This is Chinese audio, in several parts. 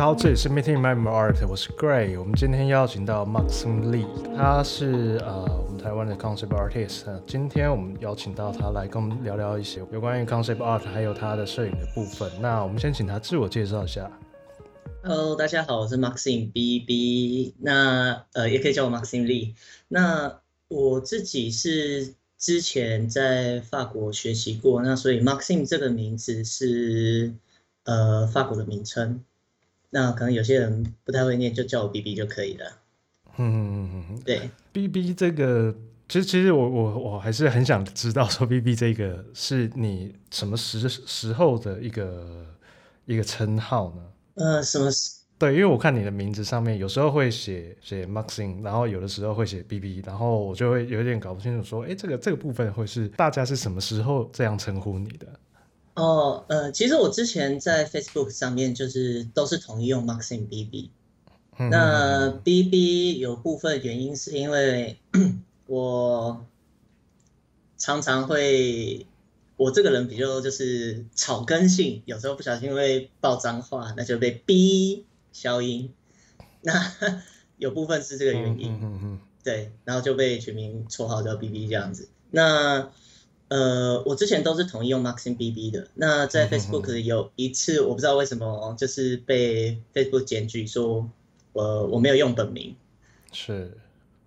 好，这里是 Meeting My Art，我是 Gray。我们今天邀请到 Maxim Lee，他是呃我们台湾的 Concept Artist。今天我们邀请到他来跟我们聊聊一些有关于 Concept Art 还有他的摄影的部分。那我们先请他自我介绍一下。Hello，大家好，我是 Maxim BB。那呃也可以叫我 Maxim Lee。那我自己是之前在法国学习过，那所以 Maxim 这个名字是呃法国的名称。那可能有些人不太会念，就叫我 BB 就可以了。嗯嗯嗯，对，BB 这个，其实其实我我我还是很想知道，说 BB 这个是你什么时时候的一个一个称号呢？呃，什么时？对，因为我看你的名字上面有时候会写写 Maxim，然后有的时候会写 BB，然后我就会有点搞不清楚，说，哎，这个这个部分会是大家是什么时候这样称呼你的？哦，呃，其实我之前在 Facebook 上面就是都是统一用 Maxim BB。那 BB 有部分原因是因为 我常常会，我这个人比较就是草根性，有时候不小心会爆脏话，那就被 B 消音。那 有部分是这个原因，嗯嗯嗯，对，然后就被取名绰号叫 BB 这样子。那呃，我之前都是统一用 Maxim BB 的。那在 Facebook 有一次，我不知道为什么，就是被 Facebook 检举说，我我没有用本名。是。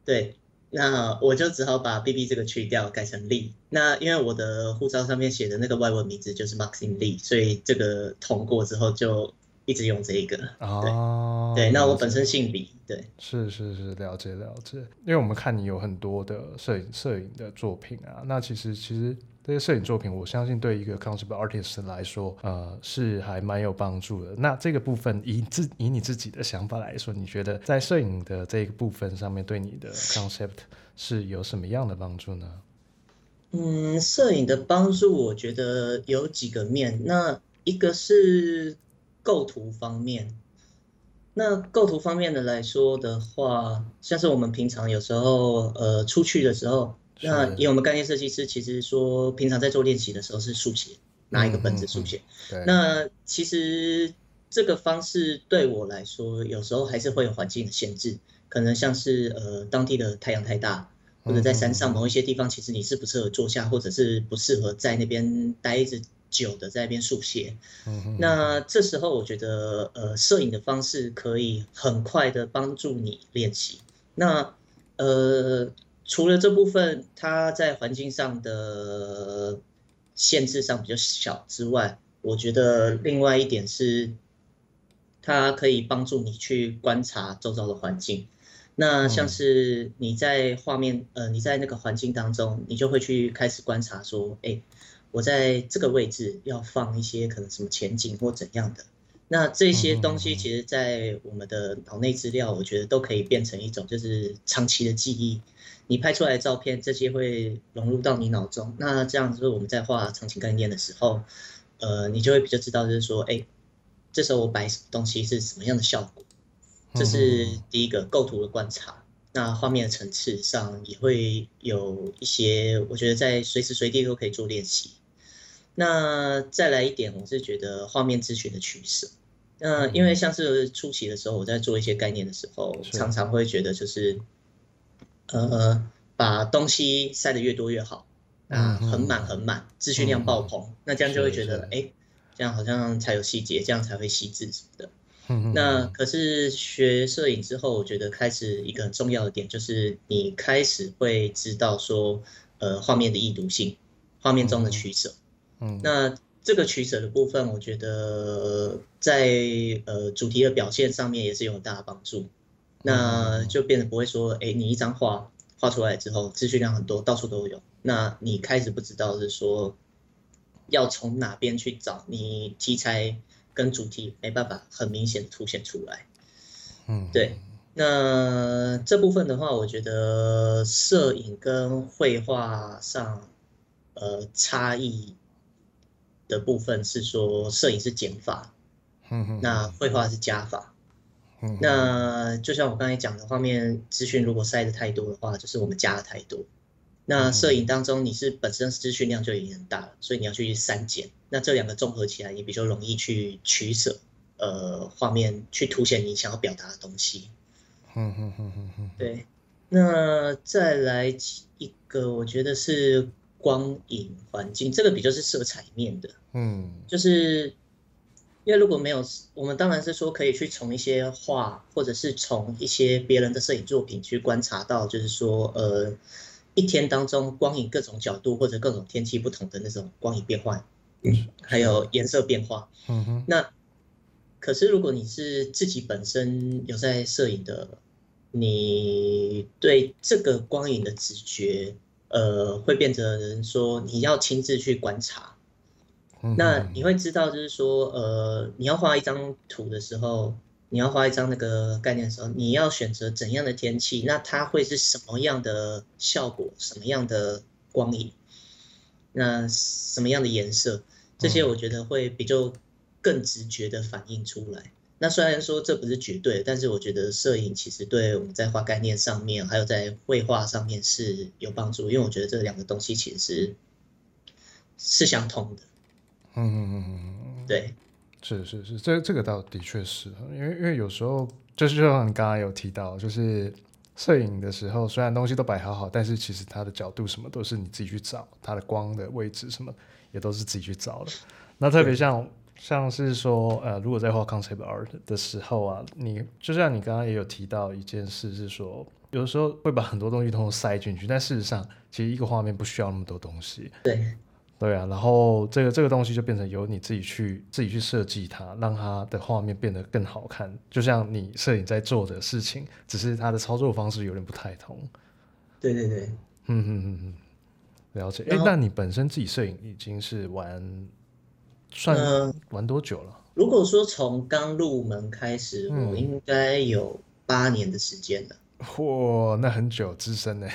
对，那我就只好把 BB 这个去掉，改成 Lee。那因为我的护照上面写的那个外文名字就是 Maxim Lee，所以这个通过之后就。一直用这一个哦，对，那我本身姓李，对，是是是，了解了解。因为我们看你有很多的摄影摄影的作品啊，那其实其实这些摄影作品，我相信对一个 concept artist 来说，呃，是还蛮有帮助的。那这个部分以自以你自己的想法来说，你觉得在摄影的这个部分上面，对你的 concept 是有什么样的帮助呢？嗯，摄影的帮助，我觉得有几个面。那一个是。构图方面，那构图方面的来说的话，像是我们平常有时候呃出去的时候，那以我们概念设计师，其实说平常在做练习的时候是速写，拿一个本子速写。嗯嗯嗯。那其实这个方式对我来说，有时候还是会有环境的限制，可能像是呃当地的太阳太大，或者在山上某一些地方，其实你是不适合坐下，或者是不适合在那边待着。久的在那边速写，那这时候我觉得，呃，摄影的方式可以很快的帮助你练习。那呃，除了这部分，它在环境上的限制上比较小之外，我觉得另外一点是，它可以帮助你去观察周遭的环境。那像是你在画面，呃，你在那个环境当中，你就会去开始观察说，哎。我在这个位置要放一些可能什么前景或怎样的，那这些东西其实，在我们的脑内资料，我觉得都可以变成一种就是长期的记忆。你拍出来的照片，这些会融入到你脑中。那这样子，我们在画场景概念的时候，呃，你就会比较知道，就是说，哎，这时候我摆什么东西是什么样的效果。这是第一个构图的观察。那画面的层次上也会有一些，我觉得在随时随地都可以做练习。那再来一点，我是觉得画面资讯的取舍。那因为像是初期的时候，我在做一些概念的时候，常常会觉得就是，呃，把东西塞得越多越好，啊，很满很满，资讯量爆棚，那这样就会觉得，哎，这样好像才有细节，这样才会细致什么的。那可是学摄影之后，我觉得开始一个很重要的点，就是你开始会知道说，呃，画面的易读性，画面中的取舍。嗯，那这个取舍的部分，我觉得在呃主题的表现上面也是有很大的帮助。那就变得不会说，哎，你一张画画出来之后，资讯量很多，到处都有。那你开始不知道是说要从哪边去找，你题材跟主题没办法很明显凸显出来。嗯，对。那这部分的话，我觉得摄影跟绘画上呃差异。的部分是说，摄影是减法，那绘画是加法，那就像我刚才讲的，画面资讯如果塞的太多的话，就是我们加的太多。那摄影当中你是本身资讯量就已经很大了，所以你要去删减，那这两个综合起来，你比较容易去取舍，呃画面去凸显你想要表达的东西。嗯嗯嗯嗯嗯，对。那再来一个，我觉得是光影环境，这个比较是色彩面的。嗯，就是因为如果没有，我们当然是说可以去从一些画，或者是从一些别人的摄影作品去观察到，就是说，呃，一天当中光影各种角度或者各种天气不同的那种光影变换，嗯，还有颜色变化。嗯哼。那可是如果你是自己本身有在摄影的，你对这个光影的直觉，呃，会变成说你要亲自去观察。那你会知道，就是说，呃，你要画一张图的时候，你要画一张那个概念的时候，你要选择怎样的天气，那它会是什么样的效果，什么样的光影，那什么样的颜色，这些我觉得会比较更直觉的反映出来。那虽然说这不是绝对，但是我觉得摄影其实对我们在画概念上面，还有在绘画上面是有帮助，因为我觉得这两个东西其实是是相通的。嗯嗯嗯嗯，对，是是是，这这个倒的确是，因为因为有时候就是就像你刚刚有提到，就是摄影的时候，虽然东西都摆好好，但是其实它的角度什么都是你自己去找，它的光的位置什么也都是自己去找的。那特别像像是说，呃，如果在画 concept art 的时候啊，你就像你刚刚也有提到一件事，是说有的时候会把很多东西通通塞进去，但事实上其实一个画面不需要那么多东西。对。对啊，然后这个这个东西就变成由你自己去自己去设计它，让它的画面变得更好看。就像你摄影在做的事情，只是它的操作方式有点不太同。对对对，嗯嗯嗯嗯，了解。哎，那你本身自己摄影已经是玩算、呃、玩多久了？如果说从刚入门开始，嗯、我应该有八年的时间了。嚯，那很久，资深呢。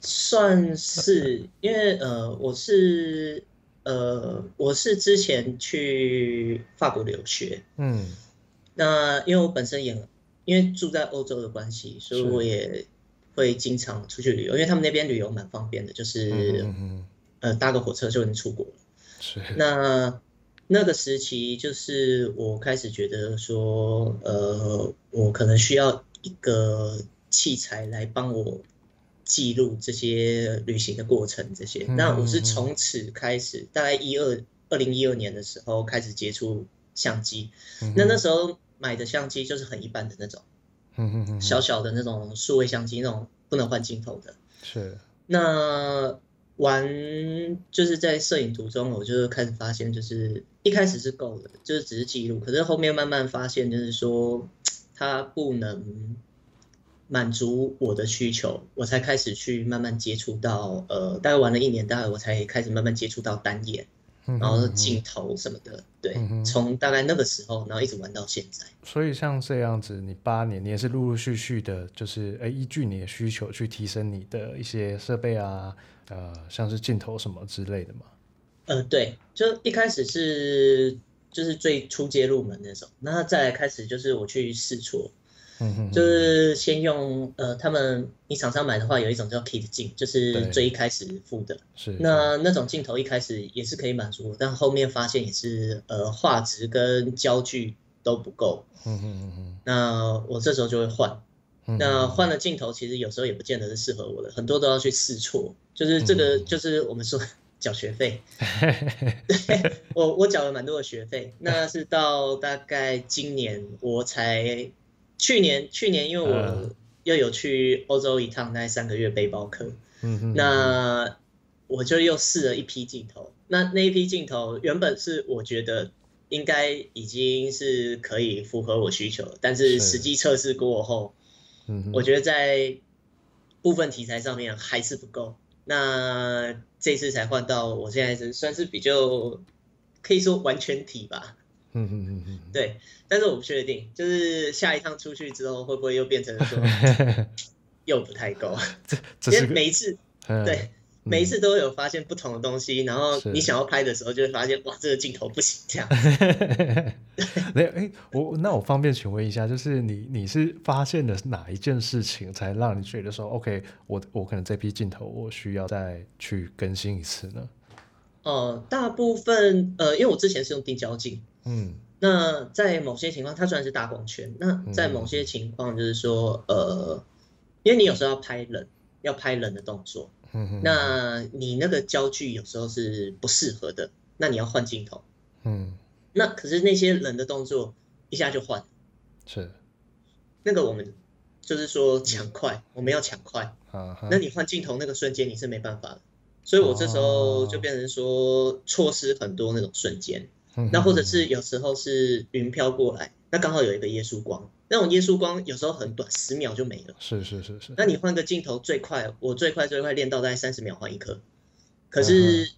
算是，因为呃，我是呃，我是之前去法国留学，嗯，那因为我本身也因为住在欧洲的关系，所以我也会经常出去旅游，因为他们那边旅游蛮方便的，就是嗯嗯呃搭个火车就能出国了。是。那那个时期就是我开始觉得说，呃，我可能需要一个器材来帮我。记录这些旅行的过程，这些。那我是从此开始，大概一二二零一二年的时候开始接触相机。那那时候买的相机就是很一般的那种，小小的那种数位相机，那种不能换镜头的。是。那玩就是在摄影途中，我就开始发现，就是一开始是够的，就是只是记录。可是后面慢慢发现，就是说它不能。满足我的需求，我才开始去慢慢接触到，呃，大概玩了一年，大概我才开始慢慢接触到单眼，然后镜头什么的，对，从大概那个时候，然后一直玩到现在。所以像这样子，你八年，你也是陆陆续续的，就是哎，依据你的需求去提升你的一些设备啊，呃，像是镜头什么之类的嘛。呃，对，就一开始是就是最初阶入门那种，那再来开始就是我去试错。嗯，就是先用呃，他们你厂商买的话，有一种叫 kit 镜，就是最一开始付的。是。那那种镜头一开始也是可以满足，但后面发现也是呃画质跟焦距都不够。嗯嗯嗯嗯。那我这时候就会换。那换了镜头，其实有时候也不见得是适合我的，很多都要去试错。就是这个，就是我们说 缴学费。对，我我缴了蛮多的学费，那是到大概今年我才。去年，去年因为我又有去欧洲一趟，大概三个月背包客，嗯，那我就又试了一批镜头。那那一批镜头原本是我觉得应该已经是可以符合我需求，但是实际测试过后，嗯，我觉得在部分题材上面还是不够。那这次才换到我现在是算是比较可以说完全体吧。嗯嗯嗯嗯，对，但是我不确定，就是下一趟出去之后会不会又变成说 又不太够？这因为每一次，对，每一次都有发现不同的东西，然后你想要拍的时候就会发现哇，这个镜头不行这样。没有哎，我那我方便请问一下，就是你你是发现了哪一件事情才让你觉得说 OK，我我可能这批镜头我需要再去更新一次呢？哦、呃，大部分呃，因为我之前是用定焦镜。嗯，那在某些情况，它虽然是大光圈，那在某些情况就是说，嗯、呃，因为你有时候要拍人，要拍人的动作，那你那个焦距有时候是不适合的，那你要换镜头，嗯，那可是那些人的动作一下就换，是，那个我们就是说抢快，我们要抢快，啊，那你换镜头那个瞬间你是没办法的，所以我这时候就变成说错失很多那种瞬间。那或者是有时候是云飘过来，那刚好有一个耶稣光，那种耶稣光有时候很短，十秒就没了。是是是是。那你换个镜头最快，我最快最快练到大概三十秒换一颗，可是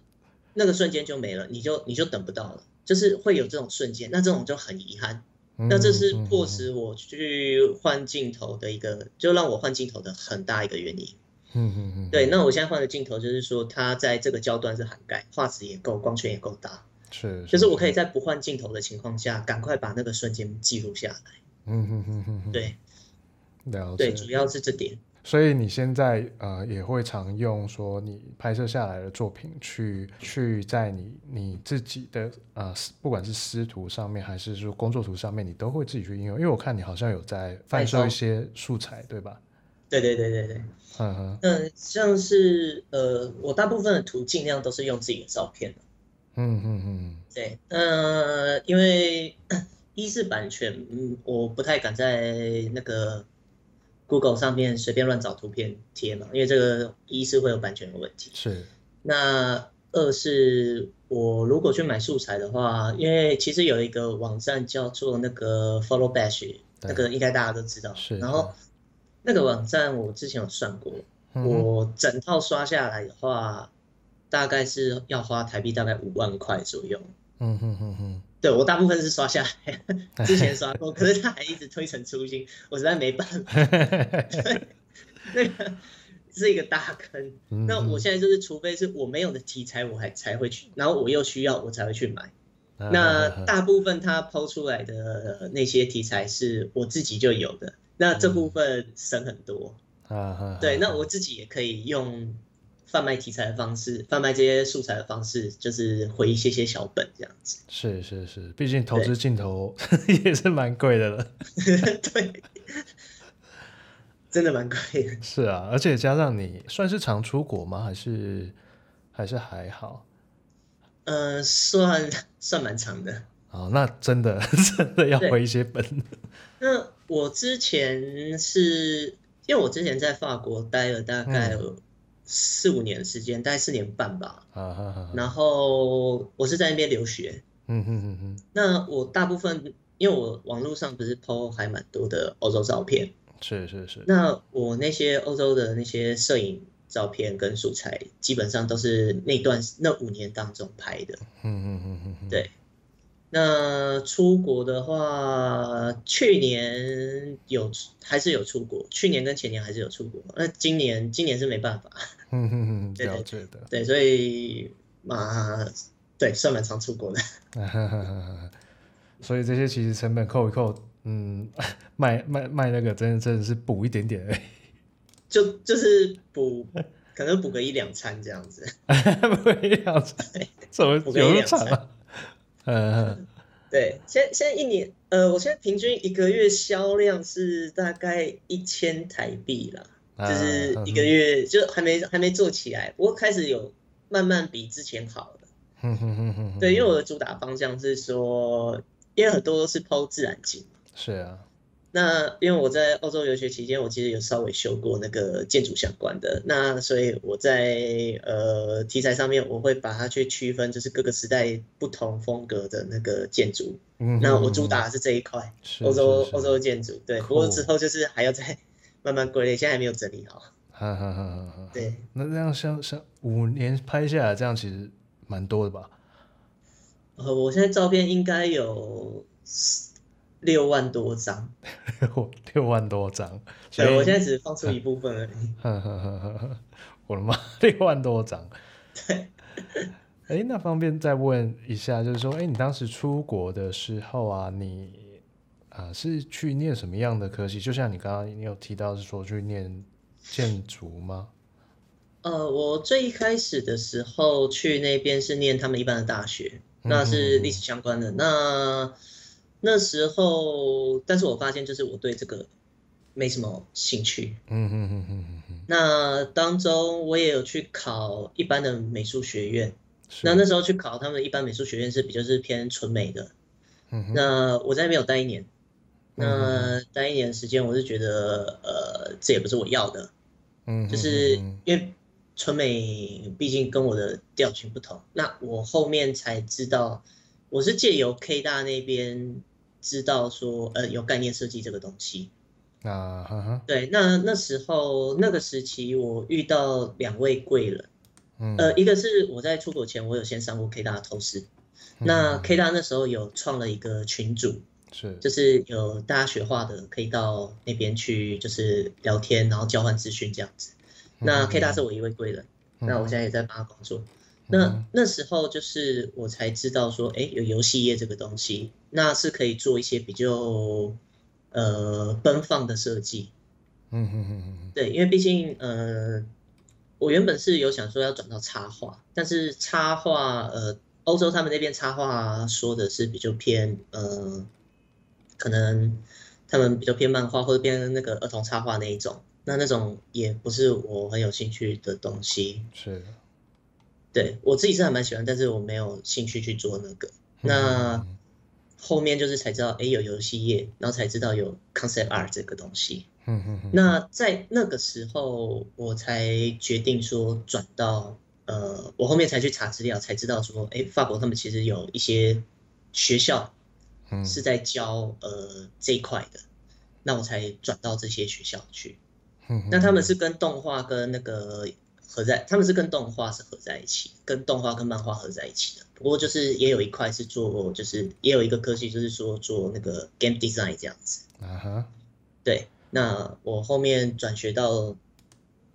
那个瞬间就没了，你就你就等不到了，就是会有这种瞬间，那这种就很遗憾。那这是迫使我去换镜头的一个，就让我换镜头的很大一个原因。嗯嗯嗯。对，那我现在换的镜头就是说，它在这个焦段是涵盖，画质也够，光圈也够大。是，就是我可以在不换镜头的情况下，赶快把那个瞬间记录下来。嗯哼哼哼，对，了解。对，主要是这点。所以你现在呃也会常用说你拍摄下来的作品去去在你你自己的呃不管是师图上面还是说工作图上面，你都会自己去应用。因为我看你好像有在贩售一些素材，对吧？对对对对对。嗯哼。嗯，像是呃我大部分的图尽量都是用自己的照片。嗯嗯嗯，对，呃，因为一是版权，嗯，我不太敢在那个 Google 上面随便乱找图片贴嘛，因为这个一是会有版权的问题。是。那二是我如果去买素材的话，因为其实有一个网站叫做那个 Follow Bash，那个应该大家都知道。是。然后那个网站我之前有算过，嗯、我整套刷下来的话。大概是要花台币大概五万块左右。嗯哼哼哼，对，我大部分是刷下来，之前刷过，可是他还一直推陈出新，我实在没办法。对，那个是一个大坑。那我现在就是，除非是我没有的题材，我还才会去，然后我又需要，我才会去买。那大部分他抛出来的那些题材是我自己就有的，那这部分省很多。对，那我自己也可以用。贩卖题材的方式，贩卖这些素材的方式，就是回一些些小本这样子。是是是，毕竟投资镜头 也是蛮贵的了。对，真的蛮贵的。是啊，而且加上你算是常出国吗？还是还是还好？呃，算算蛮长的。哦，那真的真的要回一些本。那我之前是因为我之前在法国待了大概、嗯。四五年的时间，大概四年半吧。啊哈哈。然后我是在那边留学。嗯哼哼哼。那我大部分，因为我网络上不是 po 还蛮多的欧洲照片。是是是。那我那些欧洲的那些摄影照片跟素材，基本上都是那段那五年当中拍的。嗯嗯嗯嗯。对。那出国的话，去年有还是有出国，去年跟前年还是有出国。那今年今年是没办法。嗯嗯嗯，了解的。对，所以嘛，对，算蛮常出国的。所以这些其实成本扣一扣，嗯，卖卖卖那个真的真的是补一点点而已。就就是补，可能补个一两餐这样子。补一两餐，怎么补个一两餐？嗯，对，现在现在一年，呃，我现在平均一个月销量是大概一千台币啦，就是一个月就还没还没做起来，不过开始有慢慢比之前好了。对，因为我的主打方向是说，因为很多都是 po 自然景。是啊。那因为我在澳洲留学期间，我其实有稍微修过那个建筑相关的，那所以我在呃题材上面，我会把它去区分，就是各个时代不同风格的那个建筑。嗯，那我主打的是这一块，欧洲欧洲建筑。对，不过之后就是还要再慢慢归类，现在还没有整理好。哈哈哈哈哈。对，那这样像像五年拍下来，这样其实蛮多的吧？呃，我现在照片应该有。六万多张，六万多张，对，我现在只放出一部分而已。我的妈，六万多张。对。那方便再问一下，就是说，你当时出国的时候啊，你啊、呃、是去念什么样的科系？就像你刚刚你有提到是说去念建筑吗？呃，我最一开始的时候去那边是念他们一般的大学，那是历史相关的。嗯、那那时候，但是我发现就是我对这个没什么兴趣。嗯嗯嗯嗯嗯。那当中我也有去考一般的美术学院，那那时候去考他们一般美术学院是比较是偏纯美的。嗯。那我在那边有待一年，那待一年的时间，我是觉得呃，这也不是我要的。嗯。就是因为纯美毕竟跟我的调性不同，那我后面才知道。我是借由 K 大那边知道说，呃，有概念设计这个东西啊，哈哈，对，那那时候那个时期我遇到两位贵人，嗯，呃，一个是我在出国前我有先上过 K 大的透视，嗯，那 K 大那时候有创了一个群组，是，就是有大家学画的可以到那边去，就是聊天，然后交换资讯这样子，嗯，那 K 大是我一位贵人，嗯，那我现在也在帮他工作。那那时候就是我才知道说，哎，有游戏业这个东西，那是可以做一些比较呃奔放的设计。嗯嗯嗯嗯。对，因为毕竟呃，我原本是有想说要转到插画，但是插画呃，欧洲他们那边插画说的是比较偏呃，可能他们比较偏漫画或者偏那个儿童插画那一种，那那种也不是我很有兴趣的东西。是。对，我自己是还蛮喜欢，但是我没有兴趣去做那个。那后面就是才知道，哎，有游戏业，然后才知道有 concept art 这个东西。嗯嗯嗯。那在那个时候，我才决定说转到呃，我后面才去查资料，才知道说，哎，法国他们其实有一些学校是在教呃这一块的，那我才转到这些学校去。嗯。那他们是跟动画跟那个。合在，他们是跟动画是合在一起，跟动画跟漫画合在一起的。不过就是也有一块是做，就是也有一个科系，就是说做那个 game design 这样子。啊哈。对，那我后面转学到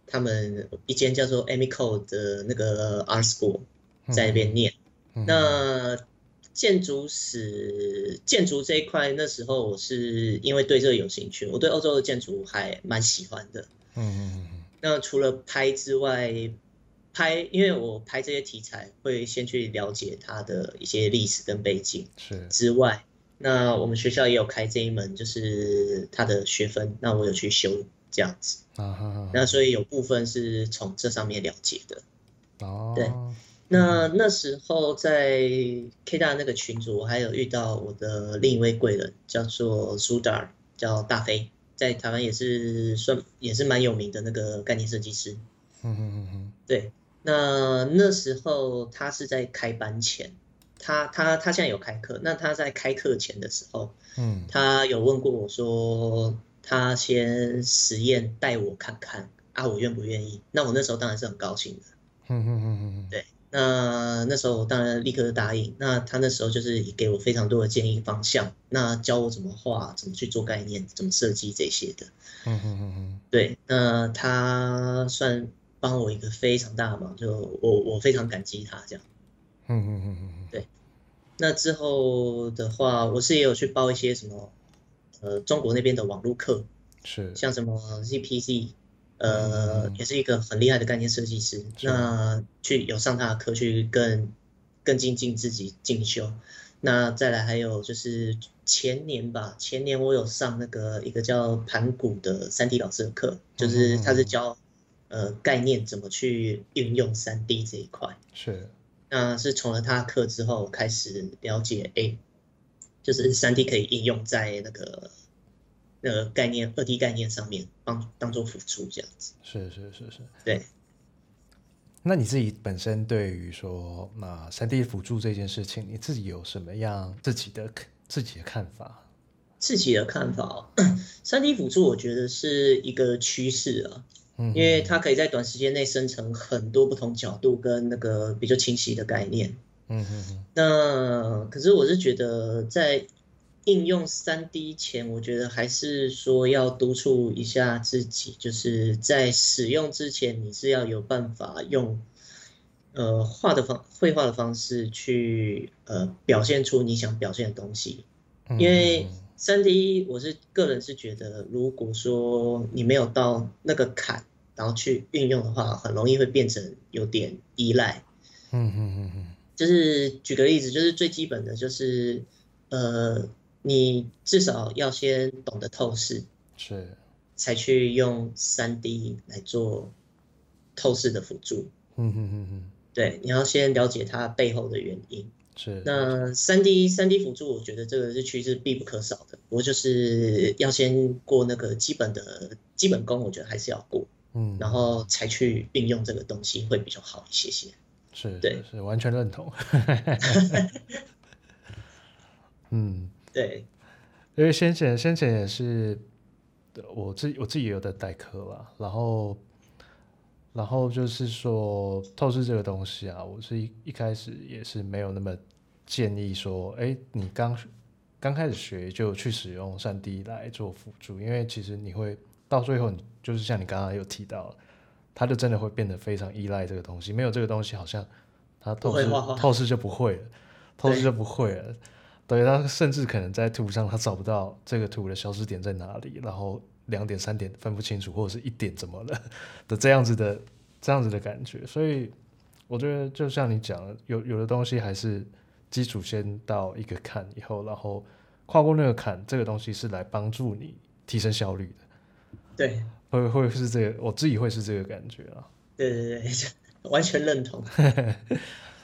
他们一间叫做 Amico 的那个 art school，在那边念。嗯、那建筑史，建筑这一块，那时候我是因为对这个有兴趣，我对欧洲的建筑还蛮喜欢的。嗯嗯嗯。那除了拍之外，拍，因为我拍这些题材会先去了解它的一些历史跟背景，是。之外，那我们学校也有开这一门，就是它的学分，那我有去修这样子，啊哈哈，那所以有部分是从这上面了解的，哦，对，那那时候在 K 大那个群组，我还有遇到我的另一位贵人，叫做 Sudar，叫大飞。在台湾也是算也是蛮有名的那个概念设计师，嗯嗯嗯对，那那时候他是在开班前，他他他现在有开课，那他在开课前的时候，嗯，他有问过我说，他先实验带我看看啊，我愿不愿意？那我那时候当然是很高兴的，嗯嗯嗯嗯。对。那那时候我当然立刻就答应。那他那时候就是给我非常多的建议方向，那教我怎么画，怎么去做概念，怎么设计这些的。嗯嗯嗯嗯。对，那他算帮我一个非常大的忙，就我我非常感激他这样。嗯嗯嗯嗯。对。那之后的话，我是也有去报一些什么，呃，中国那边的网络课，是像什么 ZPZ。呃，也是一个很厉害的概念设计师。那去有上他的课，去更更精进自己进修。那再来还有就是前年吧，前年我有上那个一个叫盘古的三 D 老师的课，就是他是教呃概念怎么去运用三 D 这一块。是。那是从了他的课之后开始了解，哎，就是三 D 可以应用在那个。那个概念，二 D 概念上面帮当做辅助这样子，是是是是，对。那你自己本身对于说那三 D 辅助这件事情，你自己有什么样自己的自己的看法？自己的看法，三 D 辅助我觉得是一个趋势啊，嗯，因为它可以在短时间内生成很多不同角度跟那个比较清晰的概念，嗯嗯嗯。那可是我是觉得在。应用三 D 前，我觉得还是说要督促一下自己，就是在使用之前，你是要有办法用呃画的方绘画的方式去呃表现出你想表现的东西。因为三 D，我是个人是觉得，如果说你没有到那个坎，然后去运用的话，很容易会变成有点依赖。嗯嗯嗯嗯，就是举个例子，就是最基本的就是呃。你至少要先懂得透视，是，才去用三 D 来做透视的辅助。嗯嗯嗯嗯，对，你要先了解它背后的原因。是。那三 D 三 D 辅助，我觉得这个是趋势必不可少的。不过就是要先过那个基本的基本功，我觉得还是要过。嗯。然后才去运用这个东西会比较好一些些。是，对，是完全认同。嗯。对，因为先前先前也是我自我自己也有在代课啦，然后然后就是说透视这个东西啊，我是一一开始也是没有那么建议说，哎，你刚刚开始学就去使用 3D 来做辅助，因为其实你会到最后你，就是像你刚刚有提到，它就真的会变得非常依赖这个东西，没有这个东西，好像它透视透视就不会了，透视就不会了。对，他甚至可能在图上，他找不到这个图的消失点在哪里，然后两点三点分不清楚，或者是一点怎么了的这样子的这样子的感觉。所以我觉得，就像你讲的，有有的东西还是基础先到一个坎以后，然后跨过那个坎，这个东西是来帮助你提升效率的。对，会会是这个，我自己会是这个感觉啊。对对对，完全认同。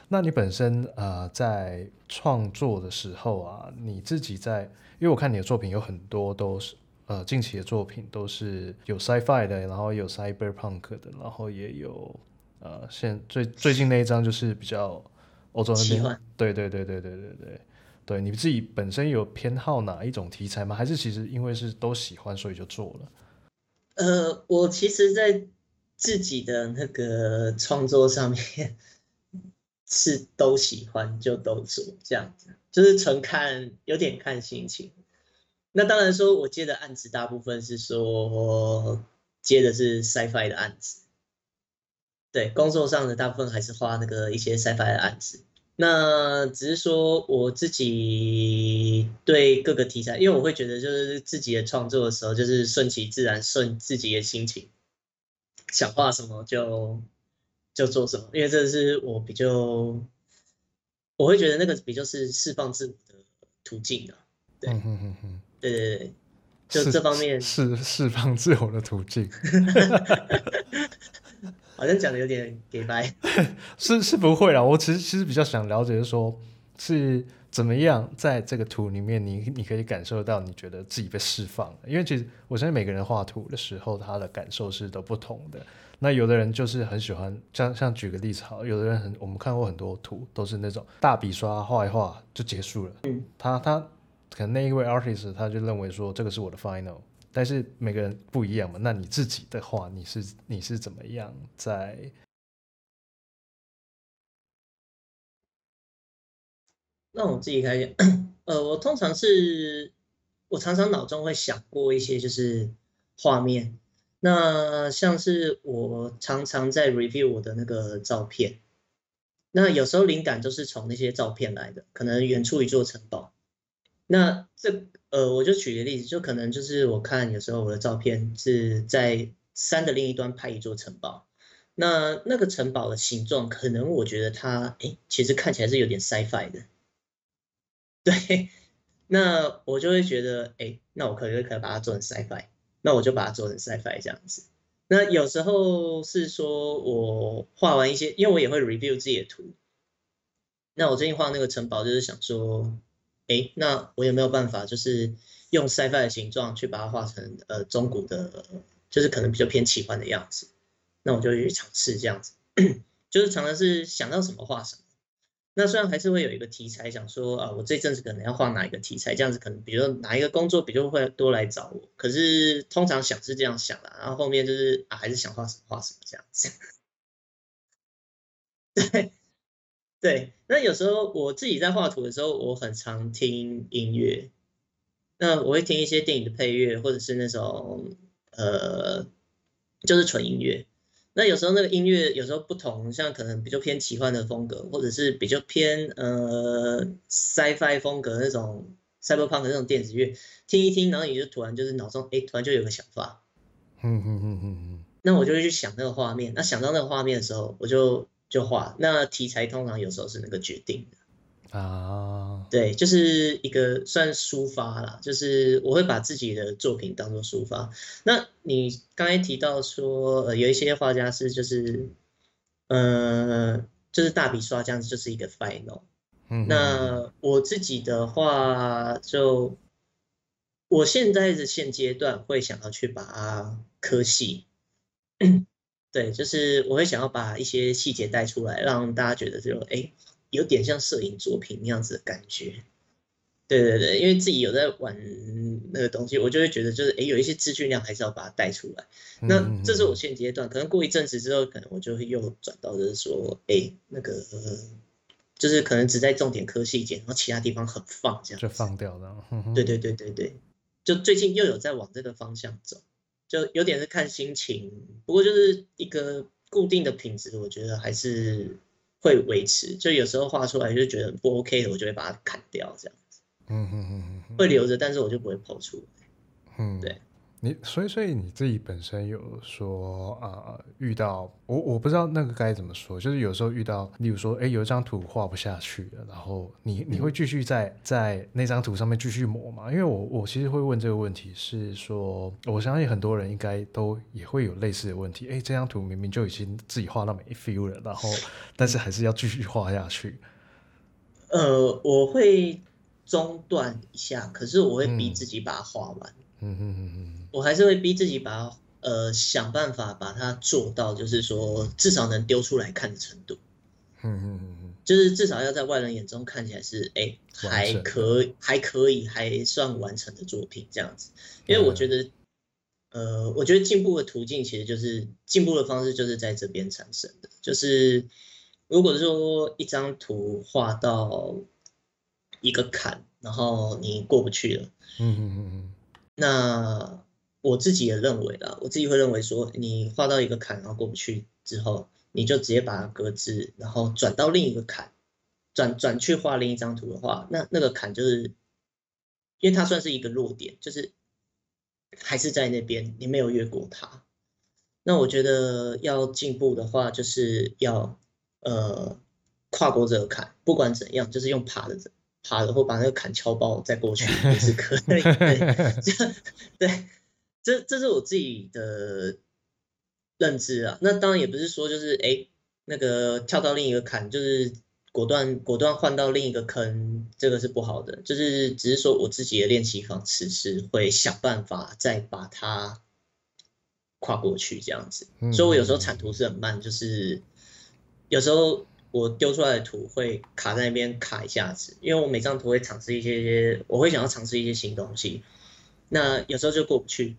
那你本身呃在创作的时候啊，你自己在，因为我看你的作品有很多都是呃近期的作品都是有 sci-fi 的，然后有 cyberpunk 的，然后也有呃现最最近那一张就是比较欧洲那边，对对对对对对对，对你自己本身有偏好哪一种题材吗？还是其实因为是都喜欢所以就做了？呃，我其实，在自己的那个创作上面。是都喜欢就都做这样子，就是纯看有点看心情。那当然说，我接的案子大部分是说接的是 Sci-Fi 的案子，对，工作上的大部分还是画那个一些 Sci-Fi 的案子。那只是说我自己对各个题材，因为我会觉得就是自己的创作的时候，就是顺其自然，顺自己的心情，想画什么就。就做什么，因为这是我比较，我会觉得那个比较是释放自我的途径啊。对，对对对，就这方面是释放自我的途径。好像讲的有点给白，是是不会啦。我其实其实比较想了解的是说，是怎么样在这个图里面你，你可以感受到你觉得自己被释放了。因为其实我相信每个人画图的时候，他的感受是都不同的。那有的人就是很喜欢，像像举个例子好，有的人很，我们看过很多图，都是那种大笔刷画一画就结束了。嗯，他他可能那一位 artist 他就认为说这个是我的 final，但是每个人不一样嘛。那你自己的话，你是你是怎么样在？那我自己开始，呃，我通常是，我常常脑中会想过一些就是画面。那像是我常常在 review 我的那个照片，那有时候灵感都是从那些照片来的，可能远处一座城堡。那这呃，我就举个例子，就可能就是我看有时候我的照片是在山的另一端拍一座城堡，那那个城堡的形状，可能我觉得它哎，其实看起来是有点 sci-fi 的，对，那我就会觉得哎，那我可不可以把它做成 sci-fi？那我就把它做成 Sci-Fi 这样子。那有时候是说我画完一些，因为我也会 review 自己的图。那我最近画那个城堡，就是想说，哎，那我有没有办法，就是用 Sci-Fi 的形状去把它画成呃中古的，就是可能比较偏奇幻的样子。那我就去尝试这样子，就是常常是想到什么画什么。那虽然还是会有一个题材，想说啊，我这阵子可能要画哪一个题材，这样子可能，比如说哪一个工作比较会多来找我。可是通常想是这样想的，然后后面就是啊，还是想画什么画什么这样子。对对，那有时候我自己在画图的时候，我很常听音乐。那我会听一些电影的配乐，或者是那种呃，就是纯音乐。那有时候那个音乐有时候不同，像可能比较偏奇幻的风格，或者是比较偏呃 sci-fi 风格那种 cyberpunk 那种电子乐，听一听，然后你就突然就是脑中哎，突然就有个想法，嗯嗯嗯嗯嗯，那我就会去想那个画面，那想到那个画面的时候，我就就画。那题材通常有时候是那个决定的，啊，对，就是一个算抒发啦，就是我会把自己的作品当做抒发。那你刚才提到说，呃，有一些画家是就是，呃，就是大笔刷这样子，就是一个 final。嗯，那我自己的话，就我现在的现阶段会想要去把它刻细。对，就是我会想要把一些细节带出来，让大家觉得就哎，有点像摄影作品那样子的感觉。对对对，因为自己有在玩那个东西，我就会觉得就是哎，有一些资讯量还是要把它带出来。那这是我现阶段，可能过一阵子之后，可能我就会又转到就是说，哎，那个就是可能只在重点刻细节，然后其他地方很放这样。就放掉了。对对对对对，就最近又有在往这个方向走。就有点是看心情，不过就是一个固定的品质，我觉得还是会维持。就有时候画出来就觉得不 OK 的，我就会把它砍掉，这样子。嗯嗯嗯嗯，会留着，但是我就不会抛出来。嗯，对。你所以所以你自己本身有说啊、呃，遇到我我不知道那个该怎么说，就是有时候遇到，例如说，哎，有一张图画不下去了，然后你你会继续在在那张图上面继续磨吗？因为我我其实会问这个问题，是说我相信很多人应该都也会有类似的问题，哎，这张图明明就已经自己画到没 feel 了，然后 但是还是要继续画下去。呃，我会中断一下，可是我会逼自己把它画完。嗯嗯嗯嗯。我还是会逼自己把呃想办法把它做到，就是说至少能丢出来看的程度。嗯嗯嗯就是至少要在外人眼中看起来是哎还可还可以还算完成的作品这样子。因为我觉得呃我觉得进步的途径其实就是进步的方式就是在这边产生的。就是如果说一张图画到一个坎，然后你过不去了。嗯嗯嗯嗯。那我自己也认为啦，我自己会认为说，你画到一个坎，然后过不去之后，你就直接把它搁置，然后转到另一个坎，转转去画另一张图的话，那那个坎就是，因为它算是一个弱点，就是还是在那边，你没有越过它。那我觉得要进步的话，就是要呃跨过这个坎，不管怎样，就是用爬的爬的，或把那个坎敲爆再过去 也是可以。对，对。这这是我自己的认知啊，那当然也不是说就是哎，那个跳到另一个坎，就是果断果断换到另一个坑，这个是不好的。就是只是说我自己的练习方式是会想办法再把它跨过去这样子。所以我有时候产图是很慢，就是有时候我丢出来的图会卡在那边卡一下子，因为我每张图会尝试一些，我会想要尝试一些新东西，那有时候就过不去。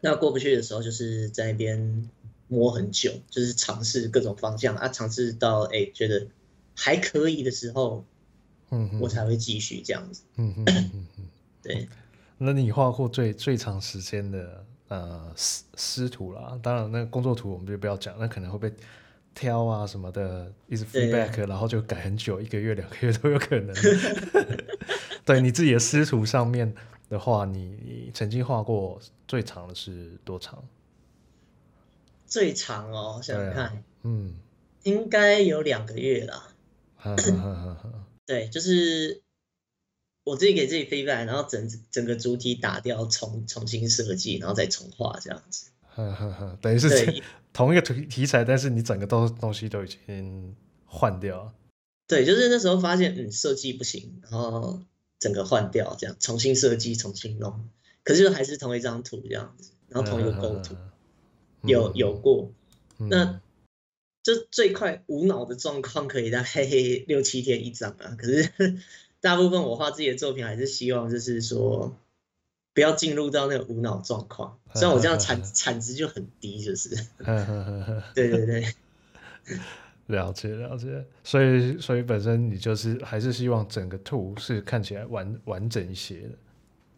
那过不去的时候，就是在那边摸很久，就是尝试各种方向啊，尝试到哎、欸、觉得还可以的时候，嗯，我才会继续这样子。嗯嗯嗯嗯，对。那你画过最最长时间的呃师师图啦？当然，那个工作图我们就不要讲，那可能会被挑啊什么的，一直 feedback，然后就改很久，一个月两个月都有可能。对你自己的师徒上面。的话，你曾经画过最长的是多长？最长哦，想想看，啊、嗯，应该有两个月啦。对，就是我自己给自己 feedback，然后整整个主体打掉，重重新设计，然后再重画这样子。等于是 同一个题题材，但是你整个东东西都已经换掉了。对，就是那时候发现，嗯，设计不行，然后。整个换掉，这样重新设计，重新弄，可是还是同一张图这样子，然后同一个构图，嗯、有有过，嗯、那这最快无脑的状况可以在嘿嘿六七天一张啊，可是 大部分我画自己的作品还是希望就是说不要进入到那个无脑状况，虽然我这样产 产值就很低，就是，对对对。了解了解，所以所以本身你就是还是希望整个图是看起来完完整一些的。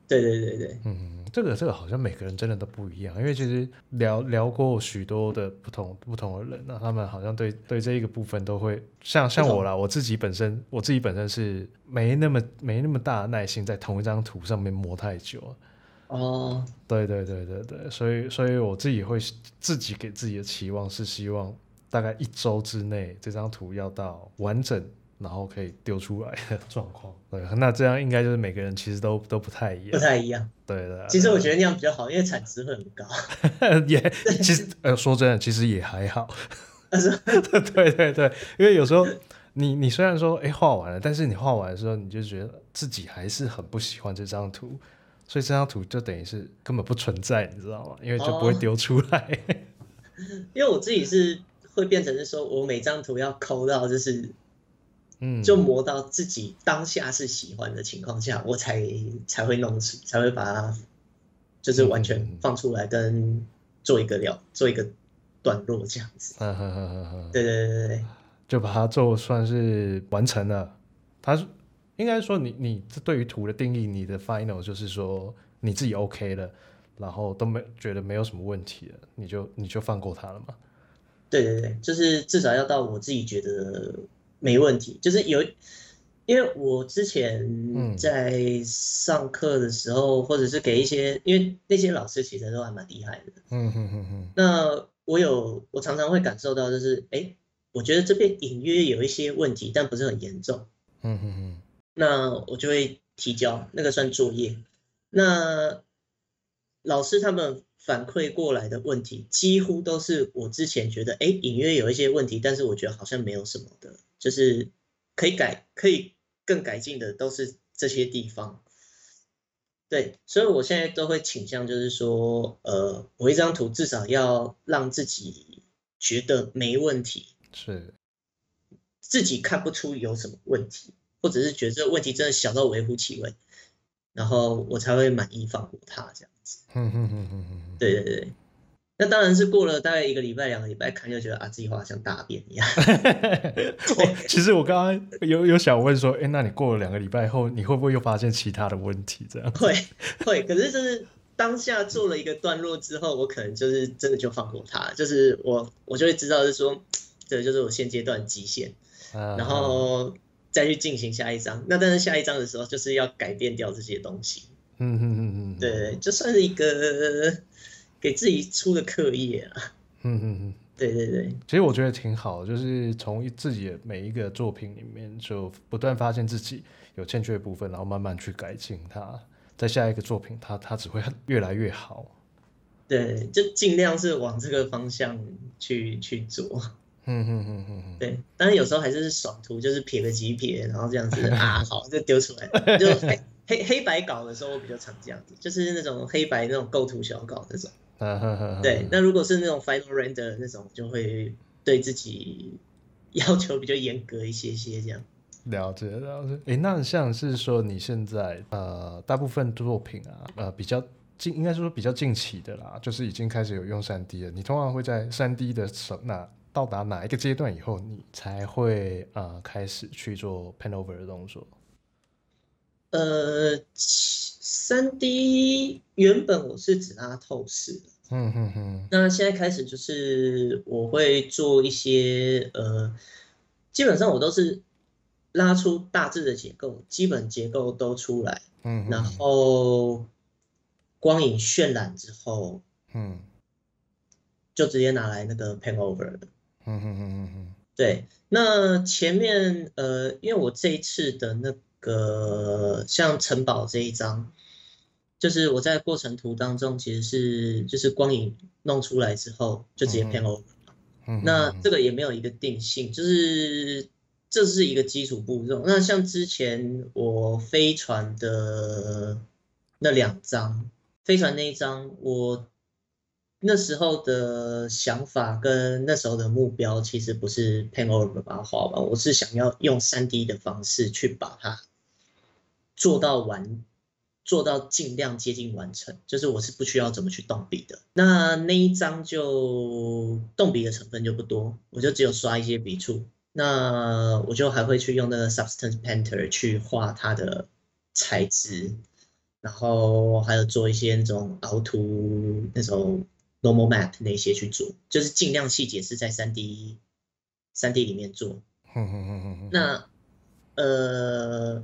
对对对对，嗯，这个这个好像每个人真的都不一样，因为其实聊聊过许多的不同不同的人，那他们好像对对这一个部分都会像像我啦，我自己本身我自己本身是没那么没那么大的耐心在同一张图上面磨太久。哦，对对对对对，所以所以我自己会自己给自己的期望是希望。大概一周之内，这张图要到完整，然后可以丢出来的 状况。对，那这样应该就是每个人其实都都不太一样，不太一样。对的。其实我觉得那样比较好，因为产值会很高。也其实呃说真的，其实也还好。对对对，因为有时候你你虽然说哎画完了，但是你画完的时候，你就觉得自己还是很不喜欢这张图，所以这张图就等于是根本不存在，你知道吗？因为就不会丢出来。哦、因为我自己是会变成是说我每张图要抠到就是，嗯，就磨到自己当下是喜欢的情况下，我才才会弄出，才会把它就是完全放出来跟做一个了，做一个。段落这样子，嗯哼哼哼哼，对对对对，就把它做算是完成了。他应该说你你对于图的定义，你的 final 就是说你自己 OK 了，然后都没觉得没有什么问题了，你就你就放过他了嘛？对对对，就是至少要到我自己觉得没问题，就是有，因为我之前在上课的时候，嗯、或者是给一些，因为那些老师其实都还蛮厉害的，嗯哼哼哼，那。我有，我常常会感受到，就是，哎，我觉得这边隐约有一些问题，但不是很严重。嗯嗯嗯。那我就会提交，那个算作业。那老师他们反馈过来的问题，几乎都是我之前觉得，哎，隐约有一些问题，但是我觉得好像没有什么的，就是可以改、可以更改进的，都是这些地方。对，所以我现在都会倾向，就是说，呃，我一张图至少要让自己觉得没问题，是，自己看不出有什么问题，或者是觉得这个问题真的小到微乎其微，然后我才会满意放过它这样子。嗯嗯嗯嗯嗯，对对对。那当然是过了大概一个礼拜、两个礼拜看，就觉得啊，自己好像大便一样。其实我刚刚有有想问说，哎、欸，那你过了两个礼拜后，你会不会又发现其他的问题？这样会会，可是就是当下做了一个段落之后，我可能就是真的就放过他，就是我我就会知道，是说这就是我现阶段极限，然后再去进行下一章。那但是下一章的时候，就是要改变掉这些东西。嗯嗯嗯嗯，对，就算是一个。给自己出的课业啊，嗯嗯嗯，对对对，其实我觉得挺好，就是从自己的每一个作品里面，就不断发现自己有欠缺的部分，然后慢慢去改进它，在下一个作品，它它只会越来越好。对，就尽量是往这个方向去去做。嗯嗯嗯嗯，对，当然有时候还是爽图，就是撇个几撇，然后这样子 啊，好，就丢出来，就黑黑黑白稿的时候，我比较常这样子，就是那种黑白那种构图小稿那种。对，那如果是那种 final render 那种，就会对自己 要求比较严格一些些这样。了解了解，哎，那像是说你现在呃，大部分作品啊，呃，比较近，应该说比较近期的啦，就是已经开始有用三 D 了。你通常会在三 D 的时候，那到达哪一个阶段以后，你才会呃开始去做 pen over 的动作？呃。三 D 原本我是只拉透视的，嗯哼哼。那现在开始就是我会做一些呃，基本上我都是拉出大致的结构，基本结构都出来，嗯，然后光影渲染之后，嗯，就直接拿来那个 pen over 了，嗯哼哼哼哼。对，那前面呃，因为我这一次的那个像城堡这一张。就是我在过程图当中，其实是就是光影弄出来之后，就直接 pen over。嗯。那这个也没有一个定性，就是这是一个基础步骤。那像之前我飞船的那两张，飞船那一张，我那时候的想法跟那时候的目标，其实不是 pen over 把它画完，我是想要用 3D 的方式去把它做到完。做到尽量接近完成，就是我是不需要怎么去动笔的。那那一张就动笔的成分就不多，我就只有刷一些笔触。那我就还会去用那个 Substance Painter 去画它的材质，然后还有做一些那种凹凸、那种 Normal Map 那些去做，就是尽量细节是在 3D 3D 里面做。那呃。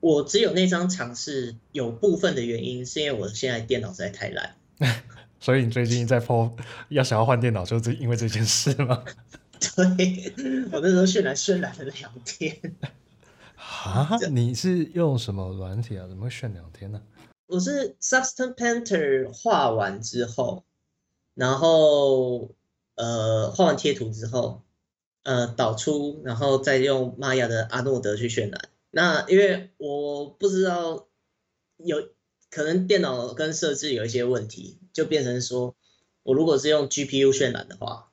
我只有那张尝试，有部分的原因是因为我现在电脑实在太烂，所以你最近在 po 要想要换电脑，就是因为这件事吗？对，我那时候渲染渲染了两天。啊？你是用什么软体啊？怎么会渲两天呢？我是 Substance Painter 画完之后，然后呃画完贴图之后，呃导出，然后再用 Maya 的阿诺德去渲染。那因为我不知道有可能电脑跟设置有一些问题，就变成说我如果是用 GPU 渲染的话，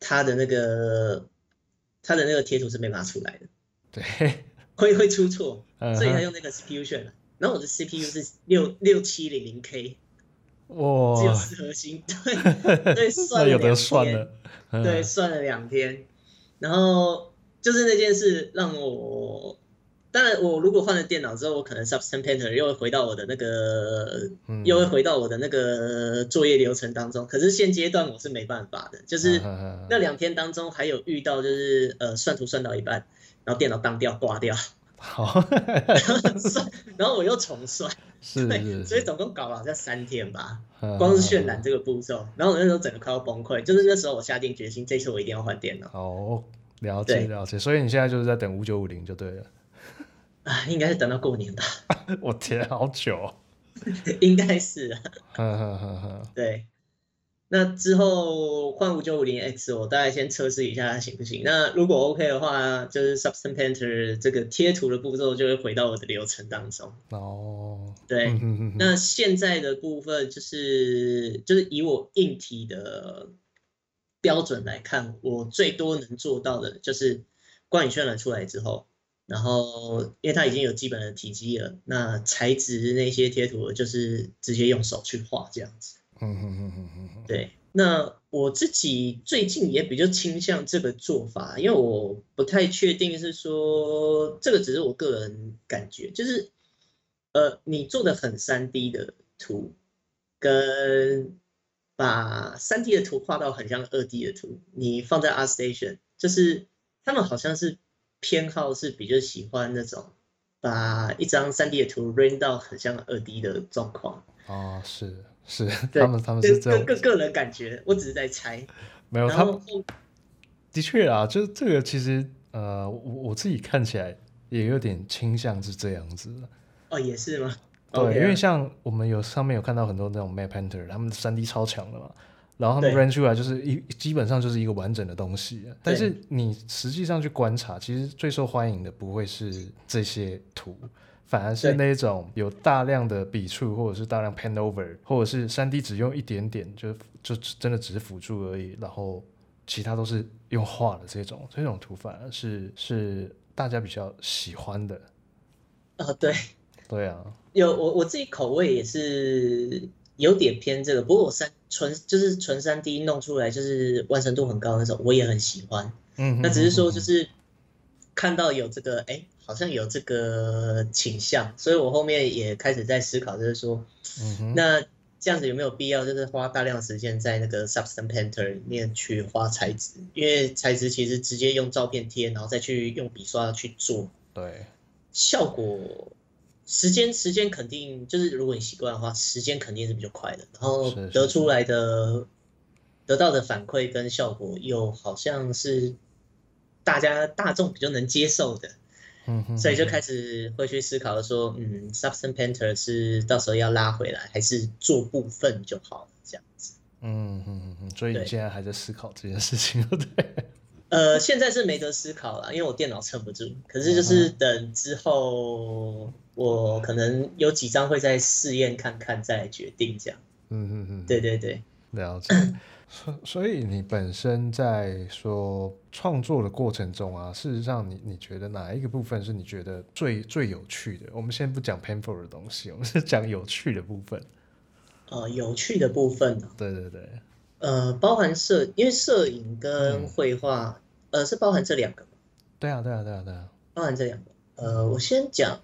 它的那个它的那个贴图是没办法出来的。对，会会出错，所以他用那个 CPU 渲染。然后我的 CPU 是六六七零零 K，哇，只有四核心，对，对，算了两天，对，算了两天。然后就是那件事让我，当然我如果换了电脑之后，我可能 Substance Painter 又会回到我的那个，嗯、又会回到我的那个作业流程当中。可是现阶段我是没办法的，就是 那两天当中还有遇到就是呃算图算到一半。然后电脑当掉挂掉，好，然后我又重算，是，是，所以总共搞了好像三天吧，光是渲染这个步骤，然后我那时候整个快要崩溃，就是那时候我下定决心，这次我一定要换电脑。哦，了解了解，所以你现在就是在等五九五零就对了，啊，应该是等到过年吧？我天，好久，哦，应该是，对。那之后换五九五零 X，我大概先测试一下它行不行。那如果 OK 的话，就是 Substance Painter 这个贴图的步骤就会回到我的流程当中。哦，对。嗯、哼哼那现在的部分就是就是以我硬体的标准来看，我最多能做到的就是光影渲染出来之后，然后因为它已经有基本的体积了，那材质那些贴图就是直接用手去画这样子。嗯嗯嗯嗯嗯，对，那我自己最近也比较倾向这个做法，因为我不太确定是说这个只是我个人感觉，就是呃，你做的很三 D 的图，跟把三 D 的图画到很像二 D 的图，你放在 ArtStation，就是他们好像是偏好是比较喜欢那种把一张三 D 的图 render 到很像二 D 的状况。哦，是。是 他们，他们是这样个个人感觉，我只是在猜。没有，他们的确啊，就这个其实呃，我我自己看起来也有点倾向是这样子的。哦，也是吗？对，okay. 因为像我们有上面有看到很多那种 Map Painter，他们三 D 超强的嘛，然后他们 render 出来就是一基本上就是一个完整的东西。但是你实际上去观察，其实最受欢迎的不会是这些图。反而是那种有大量的笔触，或者是大量 pan over，或者是三 D 只用一点点，就就真的只是辅助而已，然后其他都是用画的这种，这种图反而是是大家比较喜欢的。哦，对，对啊，有我我自己口味也是有点偏这个，不过我三纯就是纯三 D 弄出来就是完成度很高的那种，我也很喜欢。嗯，那只是说就是看到有这个哎。欸好像有这个倾向，所以我后面也开始在思考，就是说，嗯、那这样子有没有必要，就是花大量时间在那个 Substance Painter 里面去画材质？因为材质其实直接用照片贴，然后再去用笔刷去做，对，效果时间时间肯定就是，如果你习惯的话，时间肯定是比较快的，然后得出来的得到的反馈跟效果又好像是大家大众比较能接受的。所以就开始会去思考说，嗯，Substance Painter 是到时候要拉回来，还是做部分就好了这样子？嗯嗯嗯，所以你现在还在思考这件事情，对？呃，现在是没得思考了，因为我电脑撑不住。可是就是等之后，我可能有几张会再试验看看，再决定这样。嗯嗯嗯，对对对，了解。所所以你本身在说创作的过程中啊，事实上你你觉得哪一个部分是你觉得最最有趣的？我们先不讲 painful 的东西，我们是讲有趣的部分。呃，有趣的部分，对对对，呃，包含摄，因为摄影跟绘画，嗯，呃，是包含这两个。对啊，对啊，对啊，对啊，包含这两个。呃，我先讲，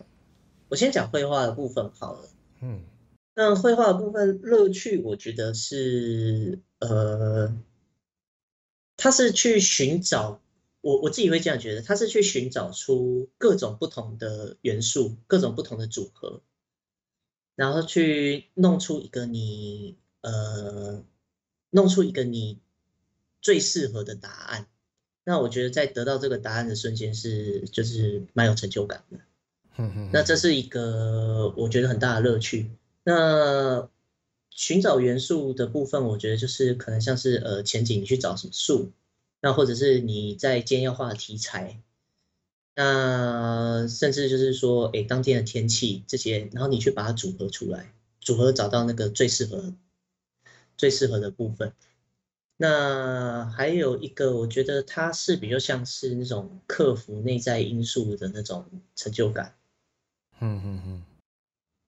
我先讲绘画的部分好了。嗯。那绘画的部分乐趣，我觉得是呃，他是去寻找我我自己会这样觉得，他是去寻找出各种不同的元素，各种不同的组合，然后去弄出一个你呃，弄出一个你最适合的答案。那我觉得在得到这个答案的瞬间是就是蛮有成就感的。那这是一个我觉得很大的乐趣。那寻找元素的部分，我觉得就是可能像是呃前景你去找什么树，那或者是你在今天要画的题材，那甚至就是说诶当天的天气这些，然后你去把它组合出来，组合找到那个最适合最适合的部分。那还有一个，我觉得它是比较像是那种克服内在因素的那种成就感。嗯嗯嗯。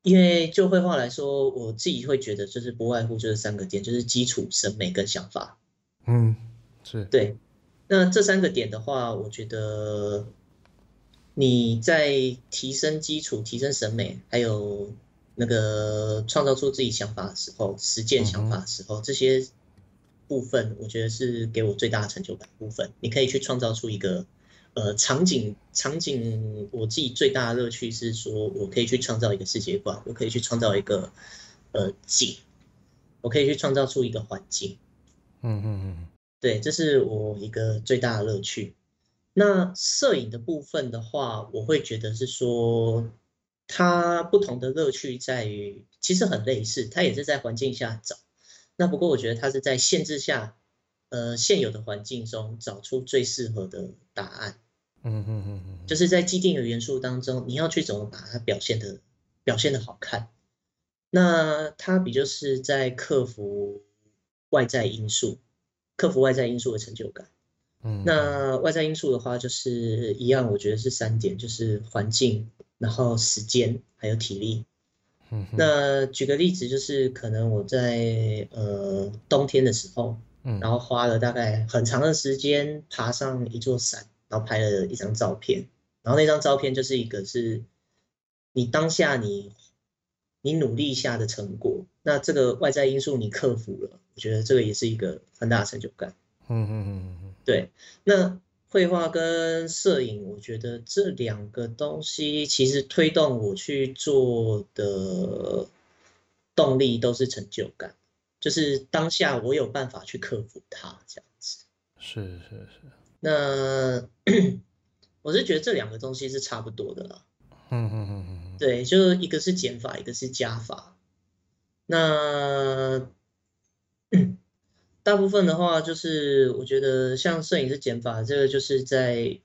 因为就绘画来说，我自己会觉得就是不外乎就是三个点，就是基础、审美跟想法。嗯，是对。那这三个点的话，我觉得你在提升基础、提升审美，还有那个创造出自己想法的时候，实践想法的时候，嗯、这些。部分我觉得是给我最大的成就感部分，你可以去创造出一个呃场景，场景我自己最大的乐趣是说，我可以去创造一个世界观，我可以去创造一个呃景，我可以去创造出一个环境，嗯嗯嗯，对，这是我一个最大的乐趣。那摄影的部分的话，我会觉得是说，它不同的乐趣在于，其实很类似，它也是在环境下找。那不过我觉得它是在限制下，呃，现有的环境中找出最适合的答案。嗯嗯嗯嗯，就是在既定的元素当中，你要去怎么把它表现的表现的好看。那它比就是在克服外在因素，克服外在因素的成就感。嗯，那外在因素的话，就是一样，我觉得是三点，就是环境，然后时间，还有体力。嗯那举个例子，就是可能我在呃冬天的时候，嗯，然后花了大概很长的时间爬上一座山，然后拍了一张照片，然后那张照片就是一个是你当下你你努力下的成果，那这个外在因素你克服了，我觉得这个也是一个很大的成就感。嗯嗯嗯嗯，对，那。绘画跟摄影，我觉得这两个东西其实推动我去做的动力都是成就感，就是当下我有办法去克服它这样子。是是是。那 我是觉得这两个东西是差不多的啦。嗯嗯嗯嗯。对，就一个是减法，一个是加法。那。大部分的话，就是我觉得像摄影师减法，这个就是在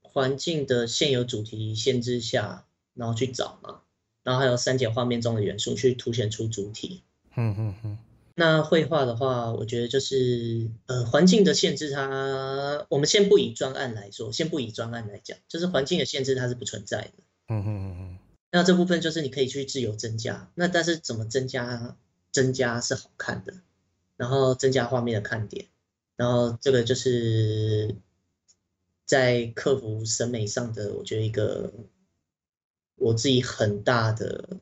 环境的现有主题限制下，然后去找嘛，然后还有删减画面中的元素去凸显出主体。嗯嗯嗯。那绘画的话，我觉得就是呃环境的限制它，它我们先不以专案来说，先不以专案来讲，就是环境的限制它是不存在的。嗯嗯嗯嗯。那这部分就是你可以去自由增加，那但是怎么增加？增加是好看的。然后增加画面的看点，然后这个就是在克服审美上的，我觉得一个我自己很大的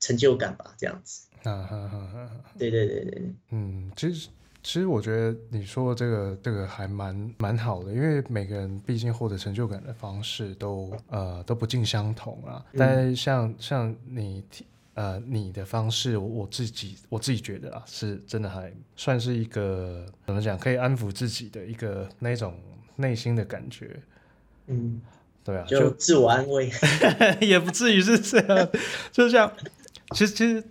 成就感吧，这样子。啊哈哈哈！对对对对，嗯，其实其实我觉得你说的这个这个还蛮蛮好的，因为每个人毕竟获得成就感的方式都呃都不尽相同啊。但是像、嗯、像你。呃，你的方式，我我自己我自己觉得啊，是真的还算是一个怎么讲，可以安抚自己的一个那种内心的感觉。嗯，对啊，就自我安慰，也不至于是这样。就像，其实其实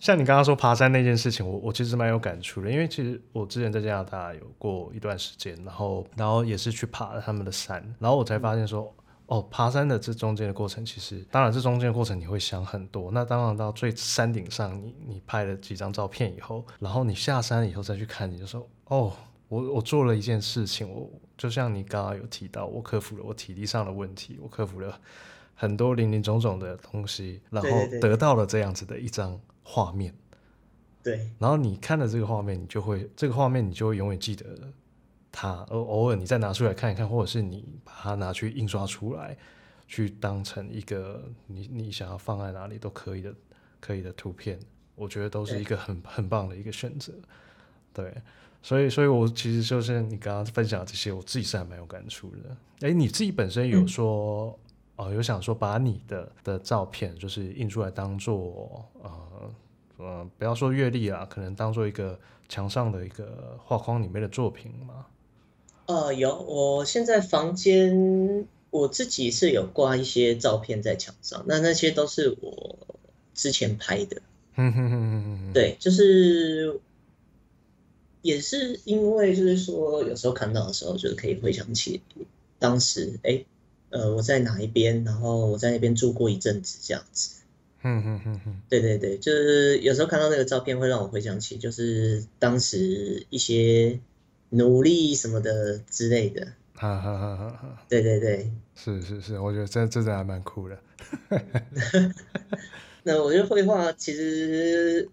像你刚刚说爬山那件事情，我我其实蛮有感触的，因为其实我之前在加拿大有过一段时间，然后然后也是去爬了他们的山，然后我才发现说。嗯哦，爬山的这中间的过程，其实当然这中间的过程你会想很多。那当然到最山顶上你，你你拍了几张照片以后，然后你下山以后再去看，你就说，哦，我我做了一件事情，我就像你刚刚有提到，我克服了我体力上的问题，我克服了很多零零总总的东西，然后得到了这样子的一张画面。对，然后你看了这个画面，你就会这个画面你就会永远记得了。它偶偶尔你再拿出来看一看，或者是你把它拿去印刷出来，去当成一个你你想要放在哪里都可以的可以的图片，我觉得都是一个很很棒的一个选择。对，所以所以我其实就是你刚刚分享的这些，我自己是还蛮有感触的。哎，你自己本身有说、嗯、哦，有想说把你的的照片就是印出来当做呃呃，不要说阅历啊，可能当做一个墙上的一个画框里面的作品吗？呃，有，我现在房间我自己是有挂一些照片在墙上，那那些都是我之前拍的。嗯哼哼哼哼，对，就是也是因为就是说有时候看到的时候，就是可以回想起当时，哎、欸，呃，我在哪一边，然后我在那边住过一阵子这样子。嗯嗯嗯嗯，对对对，就是有时候看到那个照片，会让我回想起，就是当时一些努力什么的之类的。哈哈哈哈哈。对对对，是是是，我觉得这这真还蛮酷的。那我觉得绘画其实，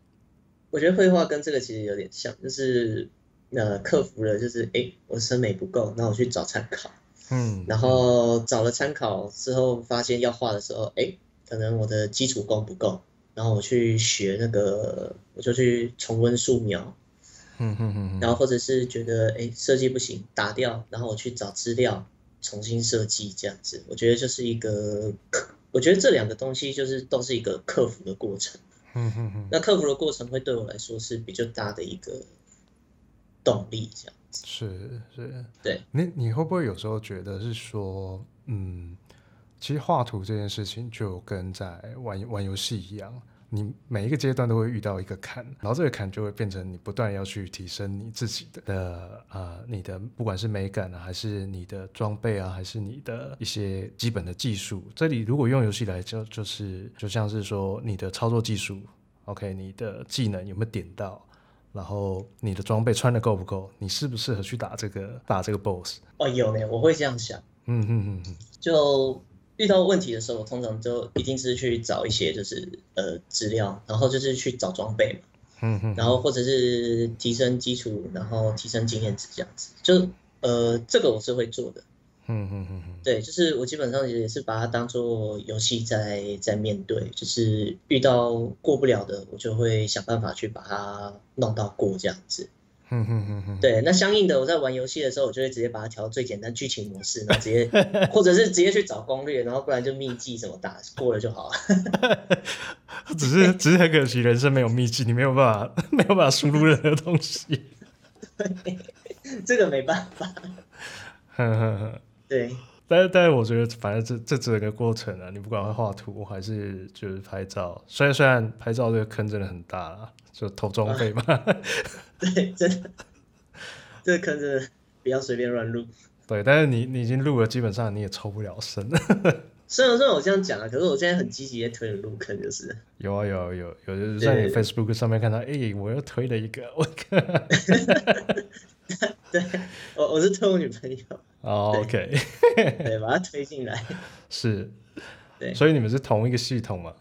我觉得绘画跟这个其实有点像，就是呃克服了，就是哎、欸，我审美不够，那我去找参考。嗯。然后找了参考之后，发现要画的时候，哎、欸。可能我的基础功不够，然后我去学那个，我就去重温素描，嗯嗯嗯，然后或者是觉得哎设计不行，打掉，然后我去找资料重新设计这样子，我觉得就是一个克，我觉得这两个东西就是都是一个克服的过程，嗯嗯嗯，那克服的过程会对我来说是比较大的一个动力这样子，是是，对，你你会不会有时候觉得是说，嗯。其实画图这件事情就跟在玩玩游戏一样，你每一个阶段都会遇到一个坎，然后这个坎就会变成你不断要去提升你自己的的呃，你的不管是美感啊，还是你的装备啊，还是你的一些基本的技术。这里如果用游戏来就就是就像是说你的操作技术，OK，你的技能有没有点到，然后你的装备穿的够不够，你适不适合去打这个打这个 BOSS？哦，有呢，我会这样想，嗯嗯嗯嗯，就。遇到问题的时候，我通常就一定是去找一些就是呃资料，然后就是去找装备嘛，嗯嗯，然后或者是提升基础，然后提升经验值这样子，就呃这个我是会做的，嗯嗯嗯嗯，对，就是我基本上也是把它当做游戏在在面对，就是遇到过不了的，我就会想办法去把它弄到过这样子。嗯嗯嗯嗯，对，那相应的，我在玩游戏的时候，我就会直接把它调最简单剧情模式，然后直接，或者是直接去找攻略，然后不然就秘技什么打过了就好了。只是只是很可惜，人生没有秘技，你没有办法 没有办法输入任何东西。对，这个没办法。哼哼哼，对。但是但是，我觉得反正这这整个过程啊，你不管会画图还是就是拍照，虽然虽然拍照这个坑真的很大啦，就投装备嘛。啊、对，真的，这个坑真的不要随便乱入。对，但是你你已经录了，基本上你也抽不了身。虽然虽然我这样讲啊，可是我现在很积极在推入坑，就是。有啊有啊有有，就是在你 Facebook 上面看到，哎、欸，我又推了一个，我靠。对，我我是推我女朋友。哦、oh,，OK，对，把它推进来。是，对，所以你们是同一个系统吗？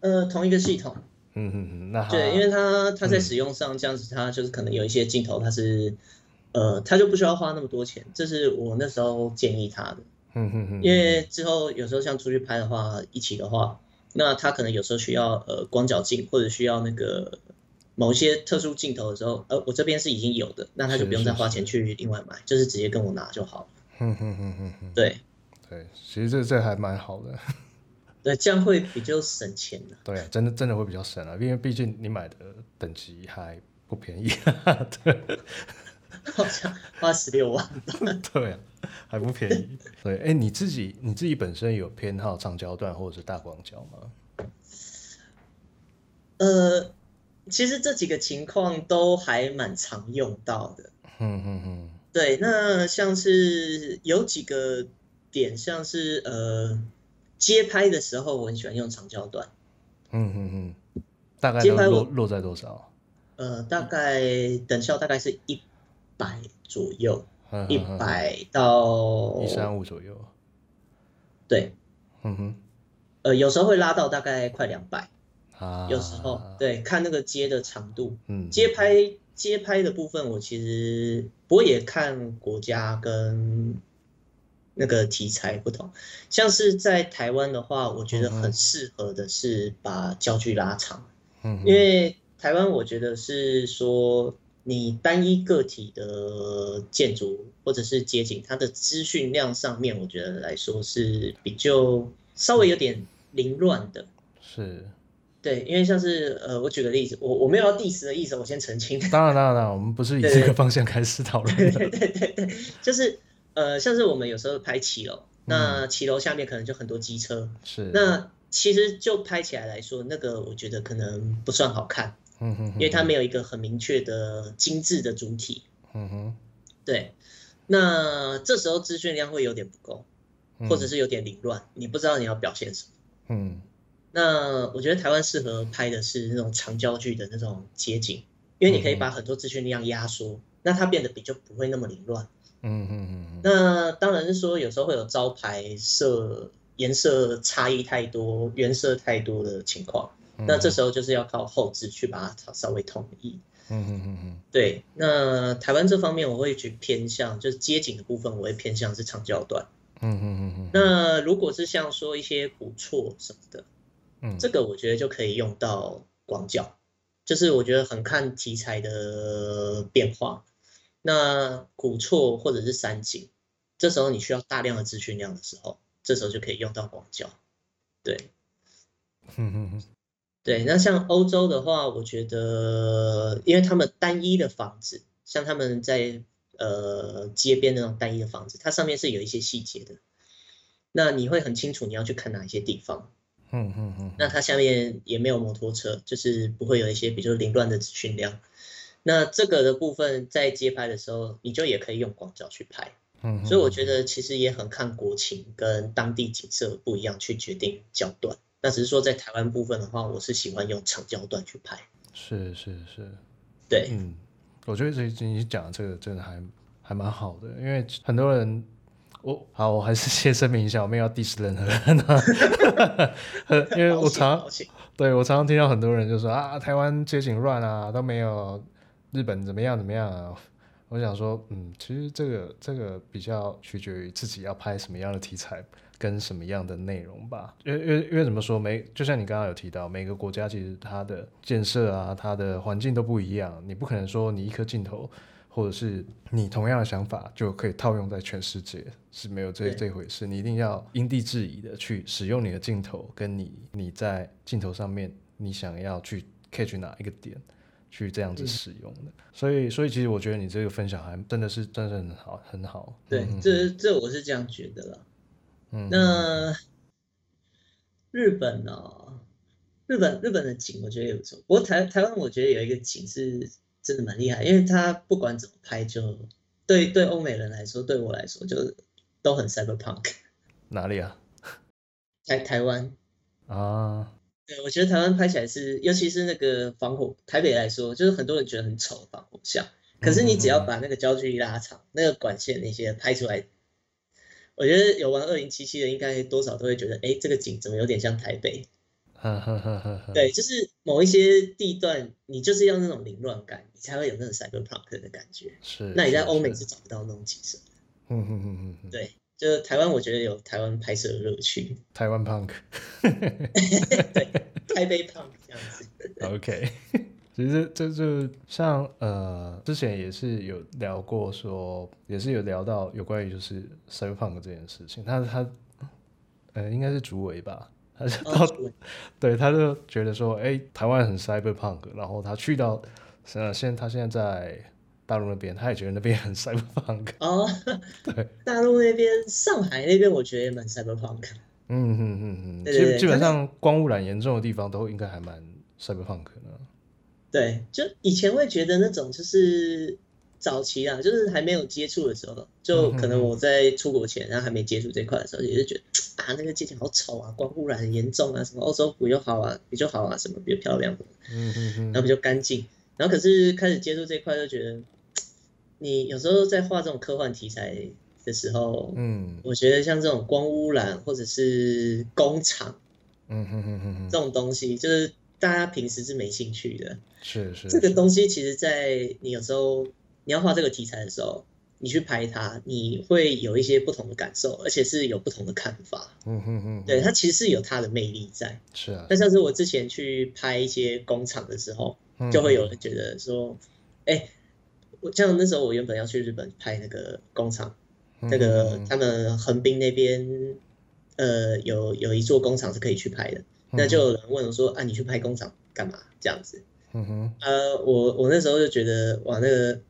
呃，同一个系统。嗯嗯嗯，那好。对，因为它它在使用上这样子，它就是可能有一些镜头，它是呃，它就不需要花那么多钱，这是我那时候建议他的。嗯嗯嗯。因为之后有时候像出去拍的话，一起的话，那他可能有时候需要呃光脚镜或者需要那个。某一些特殊镜头的时候，呃，我这边是已经有的，那他就不用再花钱去另外买，是是是就是直接跟我拿就好了。嗯嗯嗯嗯嗯，对对，其实这这还蛮好的。对，这样会比较省钱的。对啊，真的真的会比较省啊，因为毕竟你买的等级还不便宜。对，好像花十六万。对啊，还不便宜。对，哎、欸，你自己你自己本身有偏好长焦段或者是大广角吗？呃。其实这几个情况都还蛮常用到的。嗯嗯嗯。对，那像是有几个点，像是呃街拍的时候，我很喜欢用长焦段。嗯嗯嗯。大概落落落在多少？呃，大概等效大概是一百左右，一百到一三五左右。对。嗯哼。呃，有时候会拉到大概快两百。啊，有时候对，看那个街的长度，嗯，街拍街拍的部分，我其实不过也看国家跟那个题材不同，像是在台湾的话，我觉得很适合的是把焦距拉长，嗯，因为台湾我觉得是说你单一个体的建筑或者是街景，它的资讯量上面，我觉得来说是比较稍微有点凌乱的，是。对，因为像是呃，我举个例子，我我没有要 diss 的意思，我先澄清。当然当然当然，我们不是以这个方向开始讨论的。对对对对，就是呃，像是我们有时候拍骑楼，那骑楼下面可能就很多机车，是。那其实就拍起来来说，那个我觉得可能不算好看，嗯哼，因为它没有一个很明确的精致的主体，嗯哼，对。那这时候资讯量会有点不够，或者是有点凌乱，你不知道你要表现什么，嗯。那我觉得台湾适合拍的是那种长焦距的那种街景，因为你可以把很多资讯量压缩，那它变得比较不会那么凌乱。嗯嗯嗯。那当然是说有时候会有招牌色颜色差异太多、原色太多的情况，那这时候就是要靠后置去把它稍微统一。嗯嗯嗯嗯。对，那台湾这方面我会去偏向，就是街景的部分我会偏向是长焦段。嗯嗯嗯嗯。那如果是像说一些古厝什么的。嗯，这个我觉得就可以用到广角，就是我觉得很看题材的变化。那古厝或者是山景，这时候你需要大量的资讯量的时候，这时候就可以用到广角。对，嗯嗯嗯，对。那像欧洲的话，我觉得，因为他们单一的房子，像他们在呃街边那种单一的房子，它上面是有一些细节的，那你会很清楚你要去看哪一些地方。嗯嗯嗯，那它下面也没有摩托车，就是不会有一些比较凌乱的资讯量。那这个的部分在街拍的时候，你就也可以用广角去拍。嗯，所以我觉得其实也很看国情跟当地景色不一样去决定焦段。那只是说在台湾部分的话，我是喜欢用长焦段去拍。是是是，对，嗯，我觉得这你讲的这个真的还还蛮好的，因为很多人。我好，我还是先声明一下，我没有要 diss 任何人啊，因为我常对我常常听到很多人就说啊，台湾街景乱啊，都没有日本怎么样怎么样啊。我想说，嗯，其实这个这个比较取决于自己要拍什么样的题材跟什么样的内容吧。因为因为因为怎么说，每就像你刚刚有提到，每个国家其实它的建设啊，它的环境都不一样，你不可能说你一颗镜头。或者是你同样的想法就可以套用在全世界，是没有这这回事。你一定要因地制宜的去使用你的镜头，跟你你在镜头上面你想要去 catch 哪一个点，去这样子使用的。所以，所以其实我觉得你这个分享还真的是真的很好，很好。对，嗯、这这我是这样觉得了。嗯，那日本呢、哦？日本日本的景我觉得也不错。不过台台湾我觉得有一个景是。真的蛮厉害，因为他不管怎么拍就，就对对欧美人来说，对我来说就都很 cyberpunk。哪里啊？台台湾啊？对，我觉得台湾拍起来是，尤其是那个防火，台北来说，就是很多人觉得很丑的防火巷，可是你只要把那个焦距一拉长，嗯、那个管线那些拍出来，我觉得有玩二零七七的应该多少都会觉得，哎，这个景怎么有点像台北？对，就是某一些地段，你就是要那种凌乱感，你才会有那种 cyberpunk 的感觉。是，那你在欧美是找不到那种景色。嗯嗯嗯嗯，对，就是台湾，我觉得有台湾拍摄的乐趣。台湾 punk。对，台北 punk 这样子。OK，其实这就像呃，之前也是有聊过说，说也是有聊到有关于就是 cyberpunk 这件事情。他他呃，应该是竹围吧。他就到，哦、对，他就觉得说，哎、欸，台湾很 cyberpunk，然后他去到，呃，现他现在在大陆那边，他也觉得那边很 cyberpunk。哦，对，大陆那边，上海那边，我觉得也蛮 cyberpunk。嗯嗯嗯嗯，基基本上光污染严重的地方都应该还蛮 cyberpunk 的。对，就以前会觉得那种就是。早期啊，就是还没有接触的时候，就可能我在出国前，然后还没接触这块的时候，也是觉得啊，那个街景好丑啊，光污染很严重啊，什么欧洲比较好啊，比较好啊，什么比较漂亮嗯嗯，然后比较干净，然后可是开始接触这块，就觉得你有时候在画这种科幻题材的时候，嗯，我觉得像这种光污染或者是工厂，嗯哼哼哼，这种东西就是大家平时是没兴趣的，是是，这个东西其实，在你有时候。你要画这个题材的时候，你去拍它，你会有一些不同的感受，而且是有不同的看法。嗯哼哼，对，它其实是有它的魅力在。是啊。那像是我之前去拍一些工厂的时候，就会有人觉得说，哎、欸，我像那时候我原本要去日本拍那个工厂，那个他们横滨那边，呃，有有一座工厂是可以去拍的。那就有人问我说：“啊，你去拍工厂干嘛？”这样子。嗯哼。呃，我我那时候就觉得，哇，那个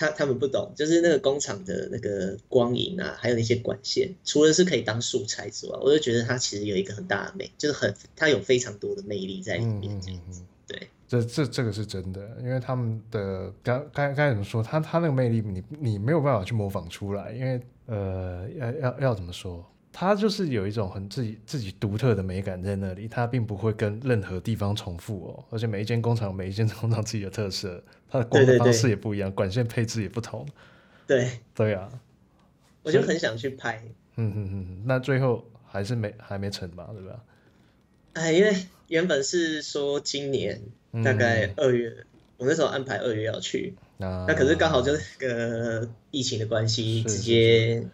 他他们不懂，就是那个工厂的那个光影啊，还有那些管线，除了是可以当素材之外，我就觉得它其实有一个很大的魅，就是很它有非常多的魅力在里面。嗯嗯嗯。对，这这这个是真的，因为他们的刚刚刚才怎么说，他他那个魅力你，你你没有办法去模仿出来，因为呃，要要要怎么说？它就是有一种很自己自己独特的美感在那里，它并不会跟任何地方重复哦，而且每一间工厂每一间工厂自己的特色，它的光的方式也不一样，对对对，管线配置也不同。对对啊，我就很想去拍。嗯嗯嗯，那最后还是没还没成嘛，对吧？哎，因为原本是说今年大概二月，嗯、我那时候安排二月要去，啊、那可是刚好就是个疫情的关系，直接。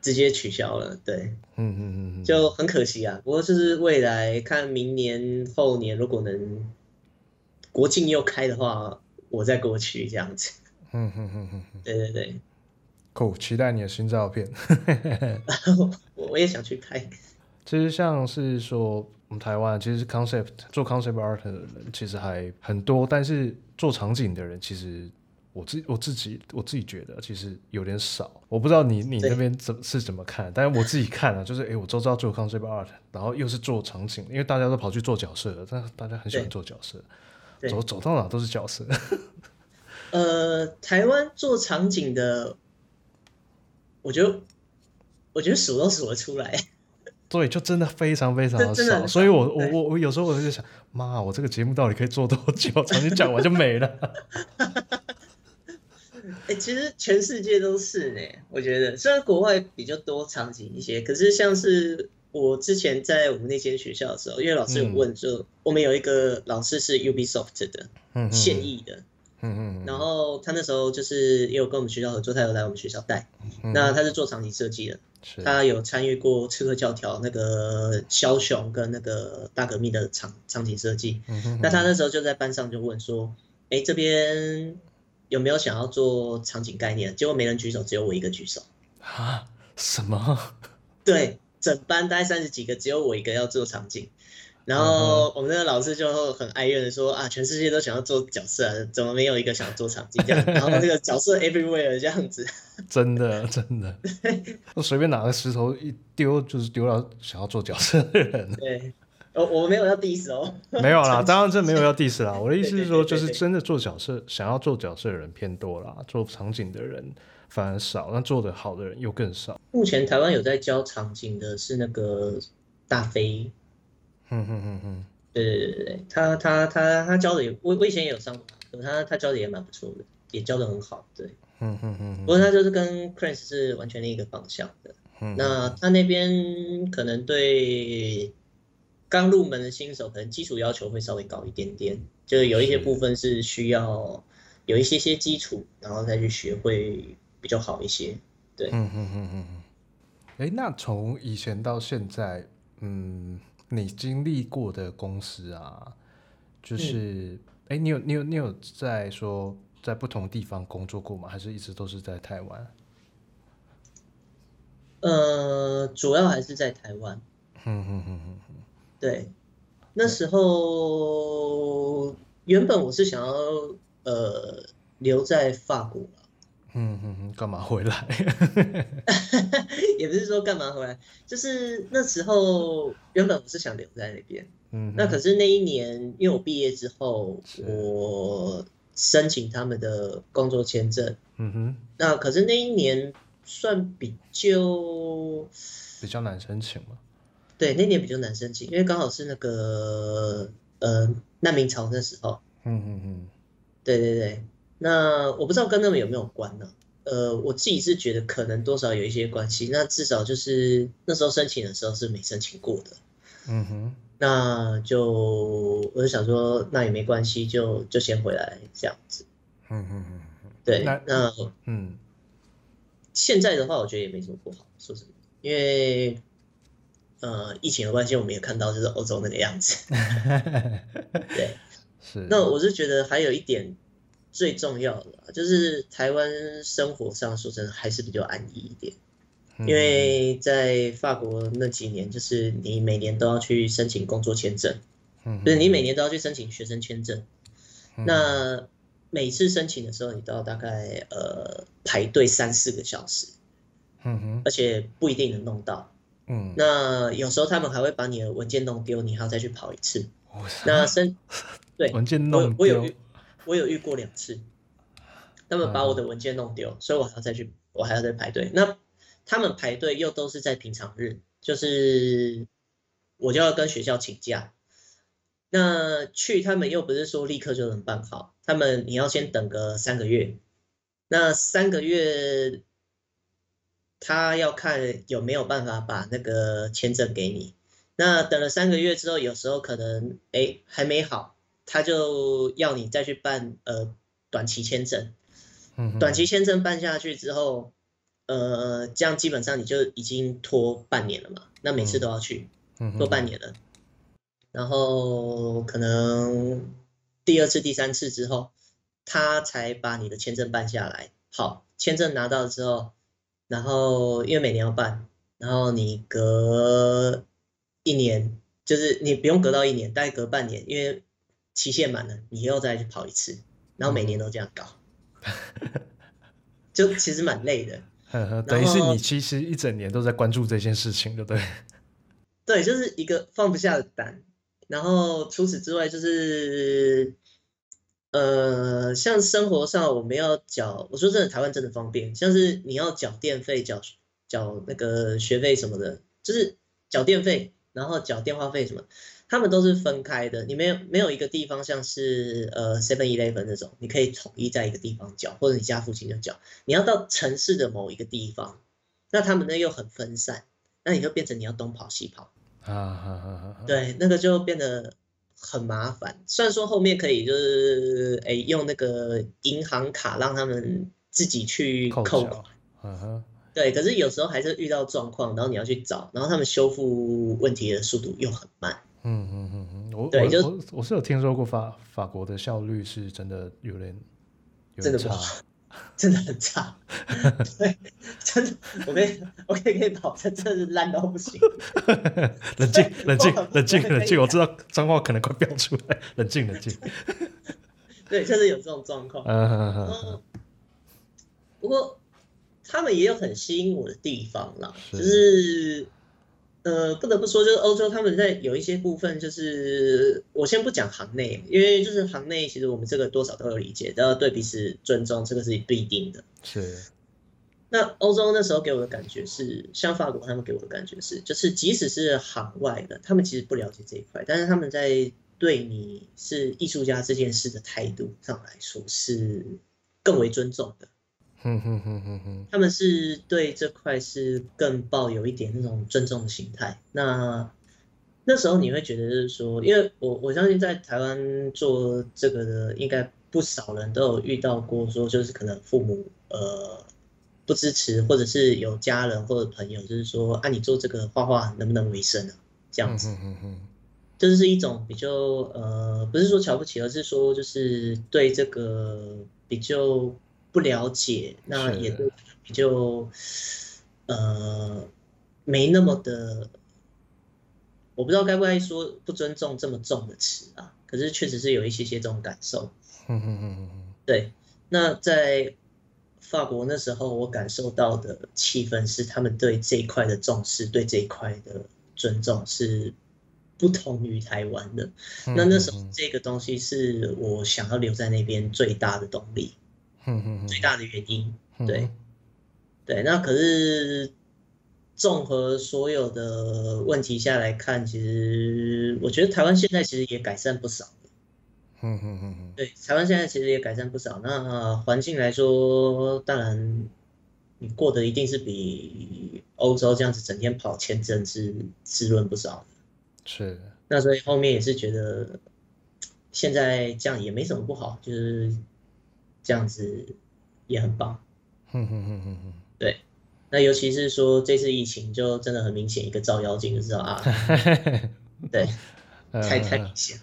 直接取消了，对，嗯嗯嗯，就很可惜啊。不过就是未来看明年后年，如果能国境又开的话，我再过去这样子。嗯嗯嗯嗯，对对对，酷，期待你的新照片。我 我也想去拍。其实像是说我们台湾，其实 concept 做 concept art 的人其实还很多，但是做场景的人其实。我自我自己我自己觉得其实有点少，我不知道你你那边怎是怎么看，但是我自己看啊，就是哎，我周遭做 concept art，然后又是做场景，因为大家都跑去做角色，但大家很喜欢做角色，走走到哪都是角色。呃，台湾做场景的，我觉得我觉得数都数得出来。对，就真的非常非常 的少，所以我我我我有时候我就在想，妈，我这个节目到底可以做多久？场景讲完就没了。哎、欸，其实全世界都是呢。我觉得。虽然国外比较多场景一些，可是像是我之前在我们那间学校的时候，因为老师有问说，嗯、我们有一个老师是 Ubisoft 的，嗯，现役的，嗯嗯，然后他那时候就是也有跟我们学校合作，他有来我们学校带，嗯、那他是做场景设计的，他有参与过《刺客教条》那个枭雄跟那个大革命的场场景设计，嗯，那他那时候就在班上就问说，哎、欸，这边。有没有想要做场景概念？结果没人举手，只有我一个举手。啊？什么？对，整班大概三十几个，只有我一个要做场景。然后我们那个老师就很哀怨的说：“啊，全世界都想要做角色啊，怎么没有一个想要做场景？”这样，然后这个角色 everywhere 这样子。真的，真的。我随便拿个石头一丢，就是丢到想要做角色的人。对。我我没有要 diss 哦，没有啦，当然这没有要 diss 啦。我的意思是说，就是真的做角色，想要做角色的人偏多啦，做场景的人反而少，那做的好的人又更少。目前台湾有在教场景的是那个大飞，嗯嗯嗯嗯，对对对对，他他他他教的也，我我以前也有上过，他他教的也蛮不错的，也教的很好，对，嗯嗯嗯。不过他就是跟 Chris 是完全另一个方向的，嗯，那他那边可能对。刚入门的新手可能基础要求会稍微高一点点，就是有一些部分是需要有一些些基础，然后再去学会比较好一些。对，嗯嗯嗯嗯嗯。哎，那从以前到现在，嗯，你经历过的公司啊，就是，哎、嗯，你有你有你有在说在不同地方工作过吗？还是一直都是在台湾？呃，主要还是在台湾。嗯嗯嗯嗯。对，那时候原本我是想要呃留在法国，嗯嗯嗯，干嘛回来？也不是说干嘛回来，就是那时候原本我是想留在那边，嗯，那可是那一年因为我毕业之后，我申请他们的工作签证，嗯哼，那可是那一年算比较比较难申请嘛。对，那年比较难申请，因为刚好是那个呃难民潮那时候。嗯嗯嗯。对对对，那我不知道跟他们有没有关呢？呃，我自己是觉得可能多少有一些关系。那至少就是那时候申请的时候是没申请过的。嗯哼。那就我就想说，那也没关系，就就先回来这样子。嗯嗯嗯。对，那，那嗯，现在的话，我觉得也没什么不好，说什么，因为。呃，疫情的关系，我们也看到就是欧洲那个样子。对，是。那我是觉得还有一点最重要的，就是台湾生活上说真的还是比较安逸一点。因为在法国那几年，就是你每年都要去申请工作签证，嗯，就是你每年都要去申请学生签证，嗯，那每次申请的时候，你都要大概呃排队三四个小时，嗯哼，而且不一定能弄到，嗯，那有时候他们还会把你的文件弄丢，你还要再去跑一次，那申对文件弄丢，我有我有遇过两次，他们把我的文件弄丢，所以我还要再去，我还要再排队，那。他们排队又都是在平常日，就是我就要跟学校请假。那去他们又不是说立刻就能办好，他们你要先等个三个月。那三个月，他要看有没有办法把那个签证给你。那等了三个月之后，有时候可能哎还没好，他就要你再去办呃短期签证。短期签证办下去之后。呃，这样基本上你就已经拖半年了嘛，那每次都要去，拖半年了，然后可能第二次、第三次之后，他才把你的签证办下来。好，签证拿到之后，然后因为每年要办，然后你隔一年，就是你不用隔到一年，大概隔半年，因为期限满了，你又再去跑一次，然后每年都这样搞，就其实蛮累的。等于是你其实一整年都在关注这件事情，对不对？对，就是一个放不下的胆。然后除此之外，就是呃，像生活上我们要缴，我说真的，台湾真的方便，像是你要缴电费、缴缴那个学费什么的，就是缴电费，然后缴电话费什么。他们都是分开的，你没有没有一个地方像是呃 Seven Eleven 那种，你可以统一在一个地方缴，或者你家附近就缴。你要到城市的某一个地方，那他们那又很分散，那你就变成你要东跑西跑啊啊啊啊！对，那个就变得很麻烦。虽然说后面可以就是哎用那个银行卡让他们自己去扣款，啊对，可是有时候还是遇到状况，然后你要去找，然后他们修复问题的速度又很慢。嗯嗯嗯嗯，我对就我我是有听说过法法国的效率是真的有点有点差，真的很差。对，真的，我可以我可以可以保证，真的是烂到不行。冷静冷静冷静冷静，我知道脏话可能快飙出来，冷静冷静。对，就是有这种状况。嗯。不过他们也有很吸引我的地方啦，就是。呃，不得不说，就是欧洲他们在有一些部分，就是我先不讲行内，因为就是行内，其实我们这个多少都有理解，都要对彼此尊重，这个是必定的。是。那欧洲那时候给我的感觉是，像法国他们给我的感觉是，就是即使是行外的，他们其实不了解这一块，但是他们在对你是艺术家这件事的态度上来说，是更为尊重的。哼哼哼哼哼，他们是对这块是更抱有一点那种尊重的心态。那那时候你会觉得就是说，因为我我相信在台湾做这个的，应该不少人都有遇到过，说就是可能父母呃不支持，或者是有家人或者朋友就是说，啊你做这个画画能不能为生啊？这样子，就是是一种比较呃不是说瞧不起，而是说就是对这个比较。不了解，那也对比较呃没那么的，我不知道该不该说不尊重这么重的词啊。可是确实是有一些些这种感受。嗯嗯嗯嗯对，那在法国那时候，我感受到的气氛是他们对这一块的重视，对这一块的尊重是不同于台湾的。那那时候这个东西是我想要留在那边最大的动力。最大的原因，对，对，那可是综合所有的问题下来看，其实我觉得台湾现在其实也改善不少。嗯嗯嗯对，台湾现在其实也改善不少。那环境来说，当然你过得一定是比欧洲这样子整天跑签证是滋润不少的。是。那所以后面也是觉得现在这样也没什么不好，就是。这样子也很棒，对，那尤其是说这次疫情就真的很明显，一个照妖镜就知道啊，对，太太明显，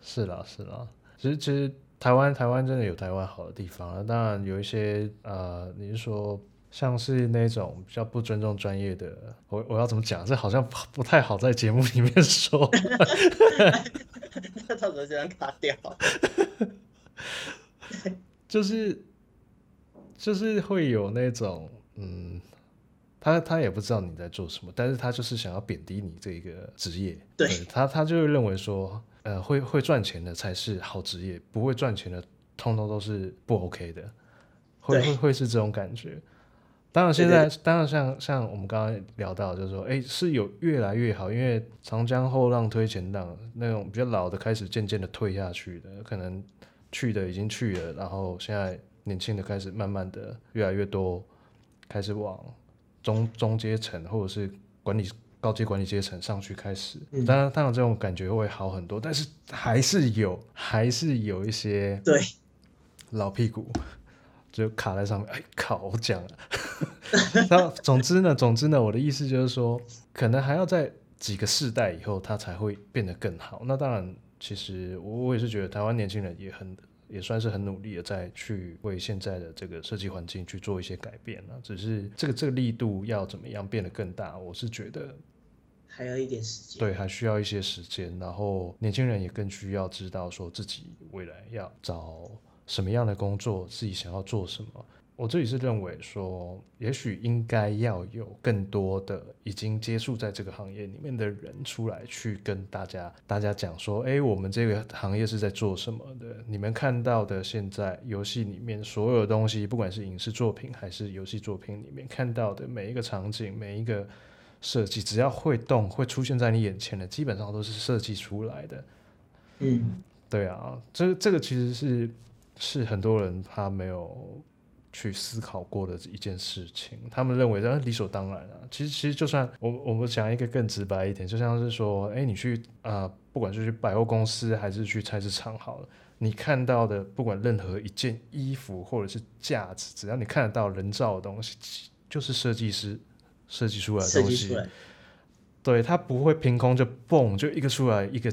是啦是啦，其实其实台湾台湾真的有台湾好的地方啊，当然有一些呃，你是说像是那种比较不尊重专业的，我我要怎么讲？这好像不太好在节目里面说。他到时候就要卡掉。就是就是会有那种，嗯，他他也不知道你在做什么，但是他就是想要贬低你这个职业。对，对他他就会认为说，呃，会会赚钱的才是好职业，不会赚钱的通通都是不 OK 的，会会会是这种感觉。当然，现在当然像像我们刚刚聊到，就是说，哎，是有越来越好，因为长江后浪推前浪，那种比较老的开始渐渐的退下去的，可能去的已经去了，然后现在年轻的开始慢慢的越来越多，开始往中中阶层或者是管理高阶管理阶层上去开始。当然，当然这种感觉会好很多，但是还是有还是有一些对老屁股。就卡在上面，哎，靠！我讲了。那总之呢，总之呢，我的意思就是说，可能还要在几个世代以后，它才会变得更好。那当然，其实我我也是觉得，台湾年轻人也很也算是很努力的，在去为现在的这个设计环境去做一些改变了。只是这个这个力度要怎么样变得更大，我是觉得还要一点时间。对，还需要一些时间。然后年轻人也更需要知道，说自己未来要找。什么样的工作，自己想要做什么？我自己是认为说，也许应该要有更多的已经接触在这个行业里面的人出来，去跟大家大家讲说，哎，我们这个行业是在做什么的？你们看到的现在游戏里面所有的东西，不管是影视作品还是游戏作品里面看到的每一个场景、每一个设计，只要会动、会出现在你眼前的，基本上都是设计出来的。嗯，对啊，这这个其实是。是很多人他没有去思考过的一件事情，他们认为这理所当然啊。其实，其实就算我我们讲一个更直白一点，就像是说，哎，你去啊、呃，不管是去百货公司还是去菜市场好了，你看到的不管任何一件衣服或者是架子，只要你看得到人造的东西，就是设计师设计出来的东西。对，它不会凭空就蹦就一个出来一个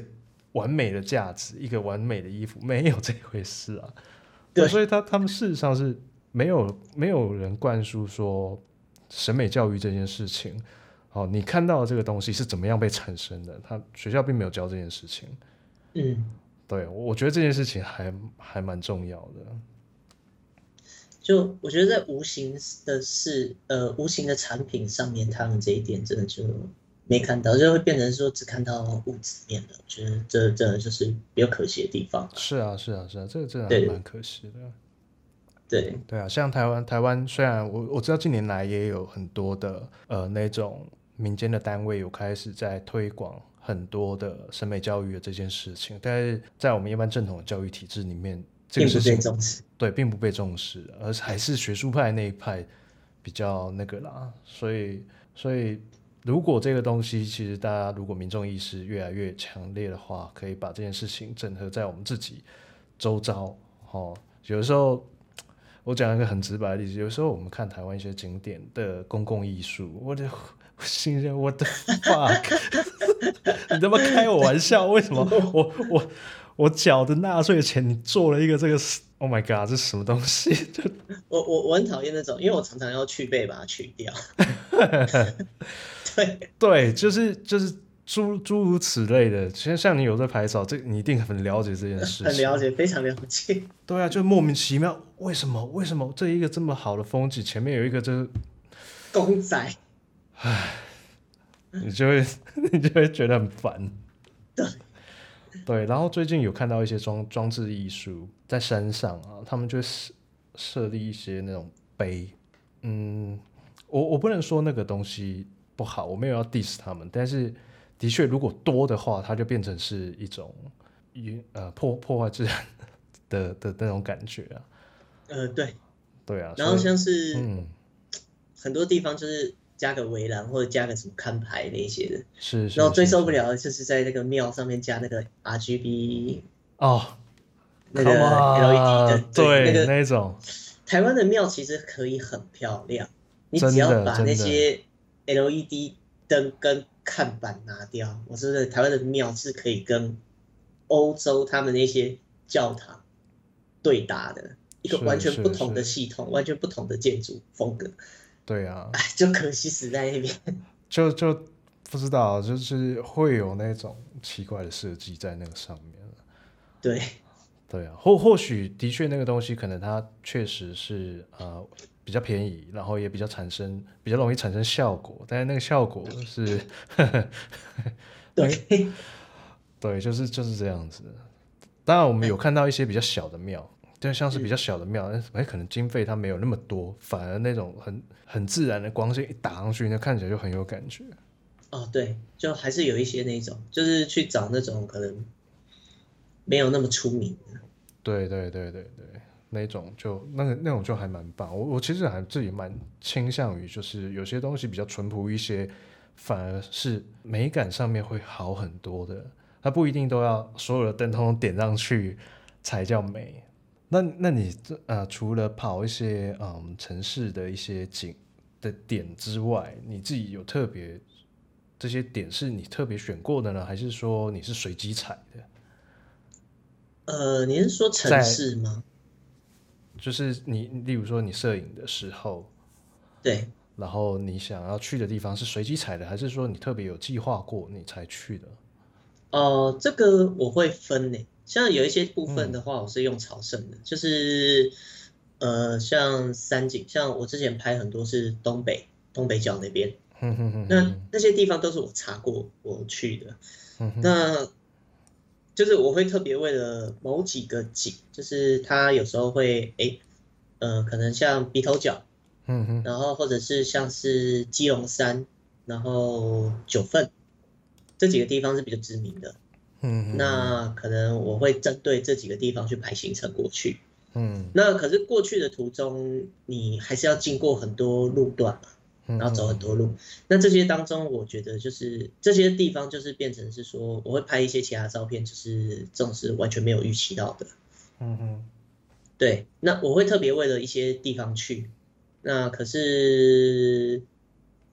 完美的架子，一个完美的衣服，没有这回事啊。对，所以他他们事实上是没有没有人灌输说审美教育这件事情。哦，你看到的这个东西是怎么样被产生的？他学校并没有教这件事情。嗯，对，我觉得这件事情还还蛮重要的。就我觉得在无形的事呃无形的产品上面，他们这一点真的就没看到，就会变成说只看到物质面的，我觉得这这就是比较可惜的地方。是啊，是啊，是啊，这个真的还蛮可惜的。对对啊，像台湾，台湾虽然我我知道近年来也有很多的呃那种民间的单位有开始在推广很多的审美教育的这件事情，但是在我们一般正统的教育体制里面，这个事情并不被重视。对，并不被重视，而还是学术派那一派比较那个啦，所以所以。如果这个东西，其实大家如果民众意识越来越强烈的话，可以把这件事情整合在我们自己周遭。哦，有的时候我讲一个很直白的例子，有时候我们看台湾一些景点的公共艺术，我的 心想，我的 fuck，你他妈开我玩笑？为什么 我我我缴的纳税钱，你做了一个这个？Oh my god，这是什么东西？我我我很讨厌那种，因为我常常要去背把它去掉。对对，就是就是诸诸如此类的。其实像你有在拍照，这你一定很了解这件事情。很了解，非常了解。对啊，就莫名其妙，为什么？为什么这一个这么好的风景，前面有一个这个公仔？唉，你就会 你就会觉得很烦。对对，然后最近有看到一些装装置艺术在山上啊，他们就设设立一些那种碑，嗯。我我不能说那个东西不好，我没有要 diss 他们，但是的确，如果多的话，它就变成是一种一呃破破坏自然的的，的那种感觉啊。呃，对，对啊。然后像是嗯，很多地方就是加个围栏或者加个什么看牌那些的，是，是。然后最受不了的就是在那个庙上面加那个 RGB 哦，那个 LED 的，对，那个那种。台湾的庙其实可以很漂亮。你只要把那些 LED 灯跟看板拿掉，我说的台湾的庙是可以跟欧洲他们那些教堂对打的，一个完全不同的系统，完全不同的建筑风格。对啊，哎，就可惜死在那边。就就不知道，就是会有那种奇怪的设计在那个上面。对，对啊，或或许的确那个东西可能它确实是呃比较便宜，然后也比较产生比较容易产生效果，但是那个效果是，对，对，就是就是这样子。当然我们有看到一些比较小的庙，就像是比较小的庙，哎、嗯，可能经费它没有那么多，反而那种很很自然的光线一打上去，那看起来就很有感觉。哦，对，就还是有一些那种，就是去找那种可能。没有那么出名的，对对对对对，那种就那个那种就还蛮棒。我我其实还自己蛮倾向于，就是有些东西比较淳朴一些，反而是美感上面会好很多的。它不一定都要所有的灯通通点上去才叫美。那那你这呃，除了跑一些嗯城市的一些景的点之外，你自己有特别这些点是你特别选过的呢，还是说你是随机踩的？呃，你是说城市吗？就是你，例如说你摄影的时候，对，然后你想要去的地方是随机踩的，还是说你特别有计划过你才去的？哦、呃，这个我会分呢。像有一些部分的话，我是用朝圣的，嗯、就是呃，像山景，像我之前拍很多是东北东北角那边，嗯哼哼哼，那那些地方都是我查过我去的，那。就是我会特别为了某几个景，就是它有时候会哎，呃，可能像鼻头角，嗯哼，然后或者是像是基隆山，然后九份这几个地方是比较知名的，嗯哼，那可能我会针对这几个地方去排行程过去，嗯，那可是过去的途中，你还是要经过很多路段嘛。然后走很多路，那这些当中，我觉得就是这些地方就是变成是说，我会拍一些其他照片，就是这种是完全没有预期到的。嗯哼，对，那我会特别为了一些地方去，那可是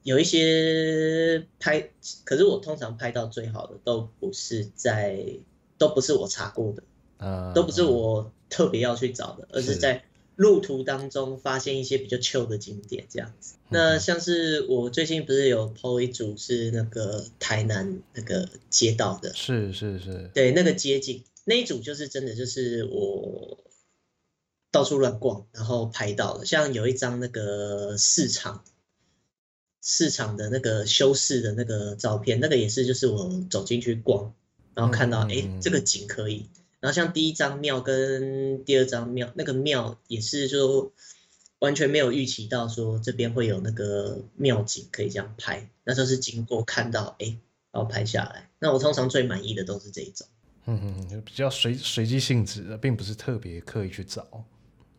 有一些拍，可是我通常拍到最好的都不是在，都不是我查过的，啊，都不是我特别要去找的，而是在。路途当中发现一些比较旧的景点，这样子。那像是我最近不是有 po 一组是那个台南那个街道的，是是是，对，那个街景那一组就是真的就是我到处乱逛，然后拍到的。像有一张那个市场市场的那个修饰的那个照片，那个也是就是我走进去逛，然后看到哎、嗯欸、这个景可以。然后像第一张庙跟第二张庙，那个庙也是就完全没有预期到说这边会有那个庙景可以这样拍，那就是经过看到哎，然后拍下来。那我通常最满意的都是这一种，嗯嗯，比较随随机性质的，并不是特别刻意去找。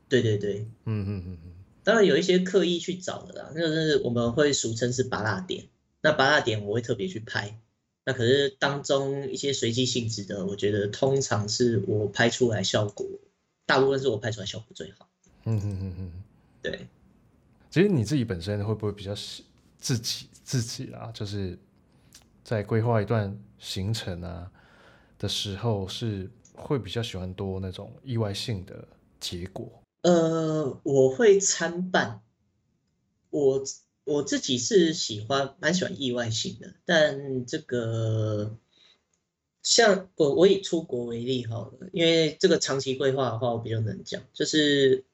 对对对，嗯嗯嗯嗯，当然有一些刻意去找的啦，那就是我们会俗称是芭乐点，那芭乐点我会特别去拍。那可是当中一些随机性质的，我觉得通常是我拍出来效果，大部分是我拍出来效果最好。嗯嗯嗯嗯，对。其实你自己本身会不会比较喜自己自己啊？就是在规划一段行程啊的时候，是会比较喜欢多那种意外性的结果？呃，我会参半，我。我自己是喜欢蛮喜欢意外性的，但这个像我我以出国为例好了，因为这个长期规划的话，我比较能讲，就是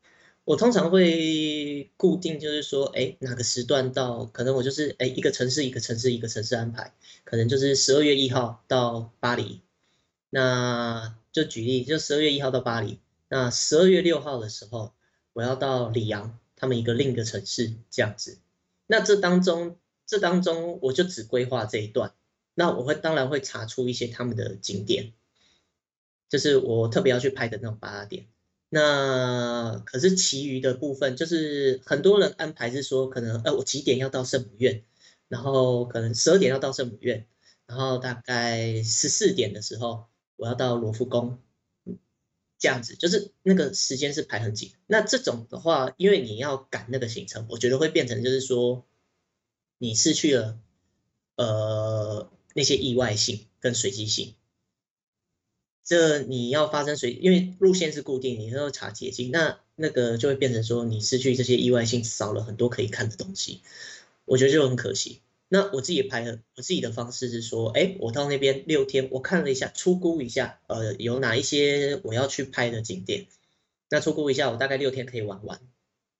我通常会固定，就是说，哎，哪个时段到，可能我就是哎一个城市一个城市一个城市安排，可能就是十二月一号到巴黎，那就举例，就十二月一号到巴黎，那十二月六号的时候，我要到里昂，他们一个另一个城市这样子。那这当中，这当中我就只规划这一段。那我会当然会查出一些他们的景点，就是我特别要去拍的那种芭乐点。那可是其余的部分，就是很多人安排是说，可能呃我几点要到圣母院，然后可能十二点要到圣母院，然后大概十四点的时候我要到罗浮宫。这样子就是那个时间是排很紧，那这种的话，因为你要赶那个行程，我觉得会变成就是说，你失去了呃那些意外性跟随机性。这你要发生随，因为路线是固定，你要查捷径，那那个就会变成说你失去这些意外性，少了很多可以看的东西，我觉得就很可惜。那我自己拍的，我自己的方式是说，哎，我到那边六天，我看了一下，初估一下，呃，有哪一些我要去拍的景点，那初估一下，我大概六天可以玩完。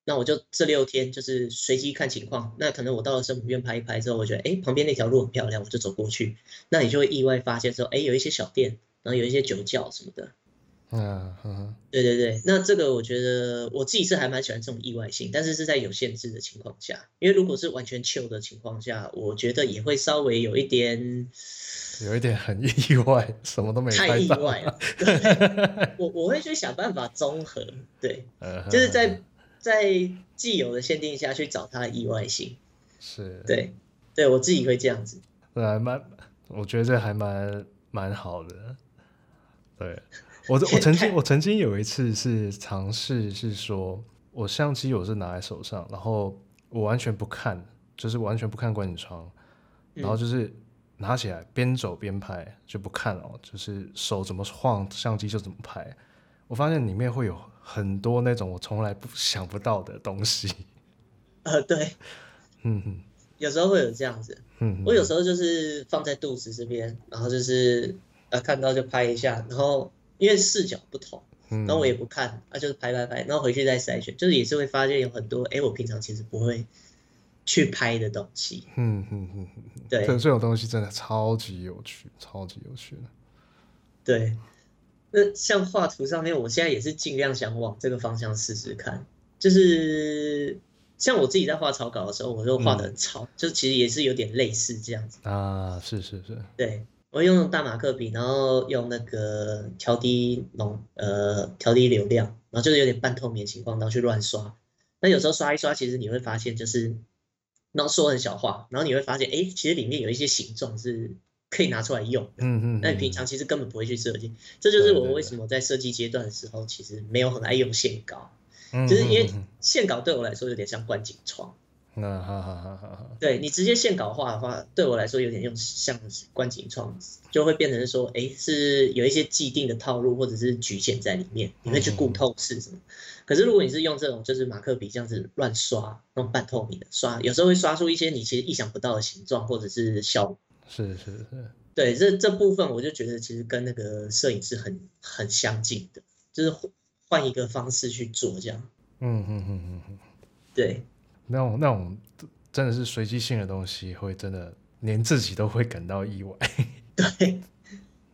那我就这六天就是随机看情况，那可能我到了圣母院拍一拍之后，我觉得哎，旁边那条路很漂亮，我就走过去。那你就会意外发现说，哎，有一些小店，然后有一些酒窖什么的。嗯嗯，对对对，那这个我觉得我自己是还蛮喜欢这种意外性，但是是在有限制的情况下，因为如果是完全 chill 的情况下，我觉得也会稍微有一点，有一点很意外，什么都没。太意外。了。对我我会去想办法综合，对，就是在。在既有的限定下去找它的意外性，是。对，对我自己会这样子，对，还蛮，我觉得这还蛮蛮好的。对我，我曾经 我曾经有一次是尝试，是说我相机我是拿在手上，然后我完全不看，就是完全不看观景窗，然后就是拿起来边走边拍，就不看哦，就是手怎么晃，相机就怎么拍。我发现里面会有。很多那种我从来不想不到的东西，呃，对，嗯哼，有时候会有这样子，嗯哼，我有时候就是放在肚子这边，然后就是呃看到就拍一下，然后因为视角不同，然后我也不看，啊就是拍拍拍，然后回去再筛选，就是也是会发现有很多，哎，我平常其实不会去拍的东西，嗯哼哼哼，对，这种东西真的超级有趣，超级有趣的，对。那像画图上面，我现在也是尽量想往这个方向试试看。就是像我自己在画草稿的时候，我就画的很糙，嗯、就其实也是有点类似这样子。啊。是是是，对，我用大马克笔，然后用那个调低浓呃调低流量，然后就是有点半透明的情况，然后去乱刷。那有时候刷一刷，其实你会发现就是，然后说很小话，然后你会发现，哎，其实里面有一些形状是。可以拿出来用，嗯嗯，那你平常其实根本不会去设计，这就是我为什么在设计阶段的时候，其实没有很爱用线稿，就是因为线稿对我来说有点像观景窗，嗯好好好好，对你直接线稿画的话，对我来说有点用像观景窗，就会变成说，哎，是有一些既定的套路或者是局限在里面，你会去顾透视什么。可是如果你是用这种就是马克笔这样子乱刷，那种半透明的刷，有时候会刷出一些你其实意想不到的形状或者是效果。是是是，对，这这部分我就觉得其实跟那个摄影是很很相近的，就是换一个方式去做这样。嗯嗯嗯嗯嗯，对，那种那种真的是随机性的东西，会真的连自己都会感到意外。对，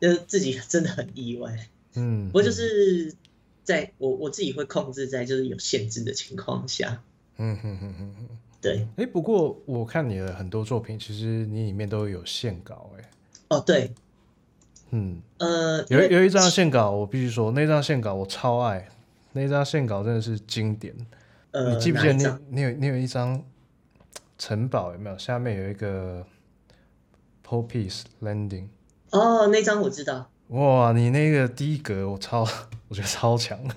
就是自己真的很意外。嗯，不过就是在我我自己会控制在就是有限制的情况下。嗯哼哼哼哼。对，哎，不过我看你的很多作品，其实你里面都有线稿，哎，哦，对，嗯，呃，有有一张线稿，我必须说，那张线稿我超爱，那张线稿真的是经典。呃，你记不记得你你有你有一张城堡有没有？下面有一个 Poppies Landing。哦，那张我知道。哇，你那个第一格我超，我觉得超强。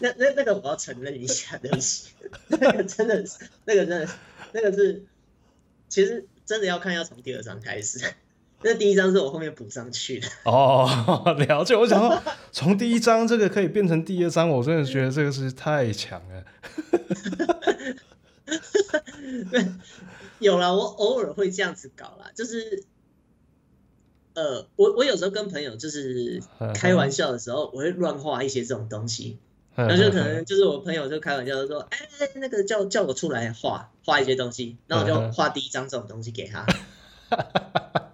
那那那个我要承认一下，对不起，那个真的是，那个真的，那个是，其实真的要看要从第二张开始，那第一张是我后面补上去的。哦，了解。我想说，从第一张这个可以变成第二张，我真的觉得这个是太强了。有啦，我偶尔会这样子搞啦，就是，呃，我我有时候跟朋友就是开玩笑的时候，我会乱画一些这种东西。然后就可能就是我朋友就开玩笑说，哎，那个叫叫我出来画画一些东西，然后我就画第一张这种东西给他。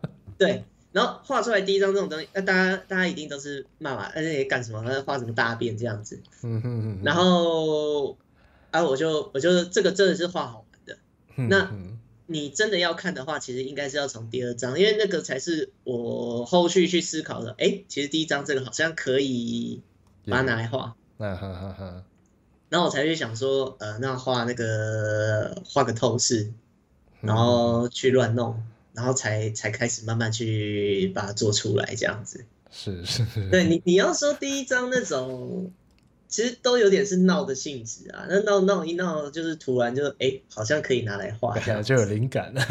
对，然后画出来第一张这种东西，那大家大家一定都是骂嘛，哎，干什么？那画什么大便这样子？然后啊，我就我就这个真的是画好玩的。那你真的要看的话，其实应该是要从第二张，因为那个才是我后续去思考的。哎，其实第一张这个好像可以把它拿来画。哈哈哈，然后我才去想说，呃，那画那个画个透视，然后去乱弄，嗯、然后才才开始慢慢去把它做出来，这样子。是是是。对你你要说第一张那种，其实都有点是闹的性质啊，那闹闹一闹，就是突然就哎，好像可以拿来画，这样就有灵感了。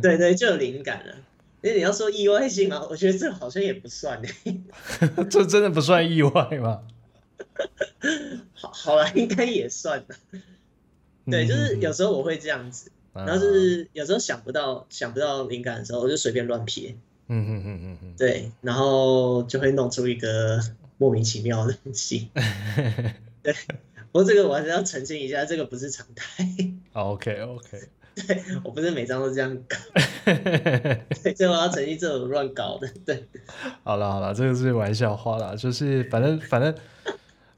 对对，就有灵感了。那你要说意外性吗？我觉得这好像也不算 这真的不算意外吗？好，好了，应该也算了。对，就是有时候我会这样子，然后就是有时候想不到想不到灵感的时候，我就随便乱撇。嗯嗯嗯嗯嗯。对，然后就会弄出一个莫名其妙的东西。对，不过这个我还是要澄清一下，这个不是常态。OK OK。对，我不是每张都这样搞，对，所以我要澄清这种乱搞的。对，好了好了，这个是玩笑话啦，就是反正反正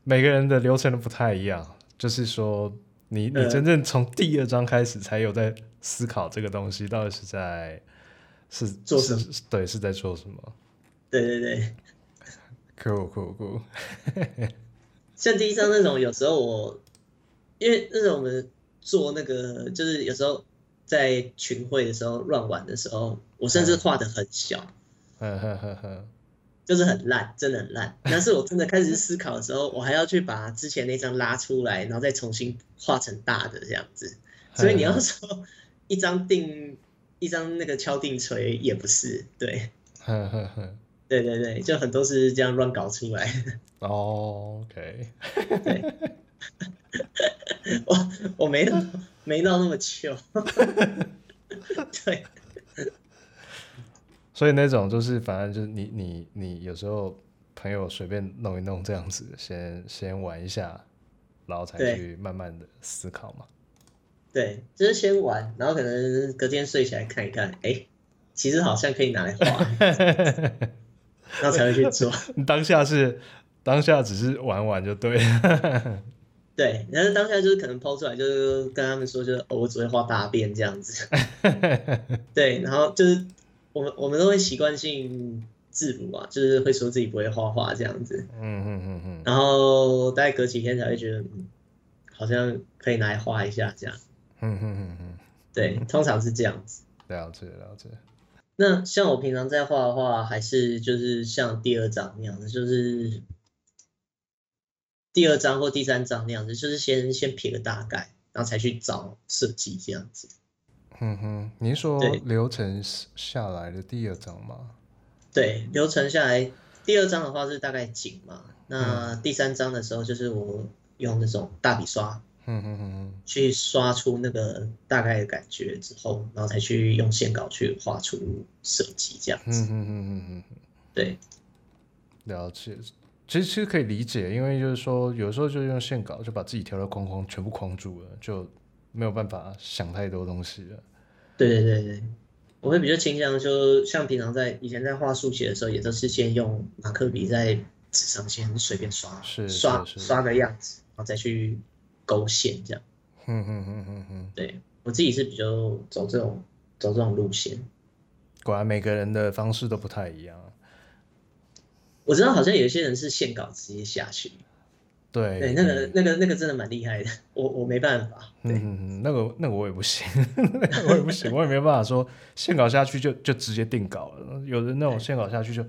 每个人的流程都不太一样，就是说你你真正从第二章开始才有在思考这个东西到底是在是做什么？对，是在做什么？对对对，cool cool cool。像第一章那种，有时候我因为那种我们。做那个就是有时候在群会的时候乱玩的时候，我甚至画的很小，就是很烂，真的很烂。但是我真的开始思考的时候，我还要去把之前那张拉出来，然后再重新画成大的这样子。所以你要说 一张定一张那个敲定锤也不是，对，对对对，就很多是这样乱搞出来的。哦，OK，对。我我没到没到那么糗，对，所以那种就是反正就是你你你有时候朋友随便弄一弄这样子，先先玩一下，然后才去慢慢的思考嘛。对，就是先玩，然后可能隔天睡起来看一看，哎、欸，其实好像可以拿来画，然后才会去做。当下是当下只是玩玩就对了。对，然后当下就是可能抛出来，就是跟他们说，就是哦，我只会画大便这样子。对，然后就是我们我们都会习惯性自补啊，就是会说自己不会画画这样子。嗯嗯嗯嗯。然后大概隔几天才会觉得，嗯，好像可以拿来画一下这样。嗯嗯嗯嗯。对，通常是这样子。了解了解。那像我平常在画的话，还是就是像第二章那样子，就是。第二章或第三章那样子，就是先先撇个大概，然后才去找设计这样子。嗯哼，您说流程下来的第二章吗？对，流程下来第二章的话是大概景嘛，那第三章的时候就是我用那种大笔刷，嗯哼哼哼，去刷出那个大概的感觉之后，然后才去用线稿去画出设计这样子。嗯哼哼哼哼，对，了解。其实其实可以理解，因为就是说，有时候就用线稿就把自己条条框框全部框住了，就没有办法想太多东西了。对对对对，我会比较倾向，就像平常在以前在画速写的时候，也都是先用马克笔在纸上先随便刷，是刷刷个样子，然后再去勾线这样。嗯嗯嗯嗯嗯，对我自己是比较走这种走这种路线。果然每个人的方式都不太一样。我知道好像有些人是线稿直接下去，对对，那个那个那个真的蛮厉害的，我我没办法，嗯，那个那个我也不行，我也不行，我也没办法说线稿下去就就直接定稿了，有的那种线稿下去就，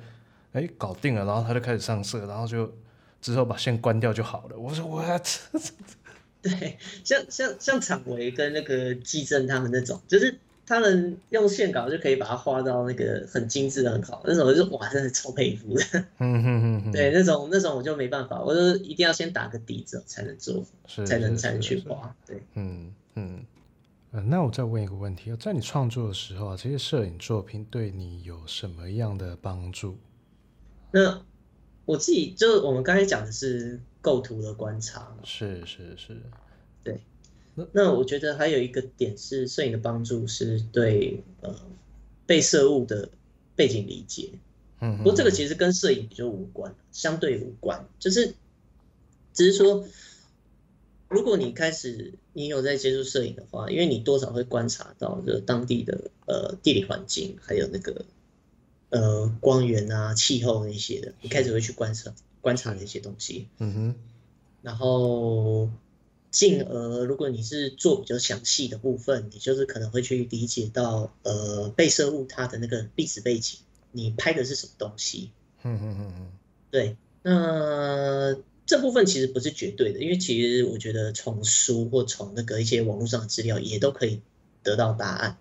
哎、欸，搞定了，然后他就开始上色，然后就之后把线关掉就好了。我说我，对，像像像场维跟那个季正他们那种，就是。他们用线稿就可以把它画到那个很精致的很好，那种就是哇，真的超佩服的。嗯对，那种那种我就没办法，我就一定要先打个底子才能做，才能才能去画。对，嗯嗯、呃。那我再问一个问题，在你创作的时候啊，这些摄影作品对你有什么样的帮助？那我自己就是我们刚才讲的是构图的观察，是是是，对。那我觉得还有一个点是摄影的帮助是对呃被摄物的背景理解，嗯，不过这个其实跟摄影比较无关，相对无关，就是只是说，如果你开始你有在接触摄影的话，因为你多少会观察到这当地的呃地理环境，还有那个呃光源啊、气候那些的，你开始会去观察观察那些东西，嗯哼，然后。进而，如果你是做比较详细的部分，你就是可能会去理解到，呃，被摄物它的那个历史背景，你拍的是什么东西？嗯嗯嗯嗯，对。那这部分其实不是绝对的，因为其实我觉得从书或从那个一些网络上的资料也都可以得到答案，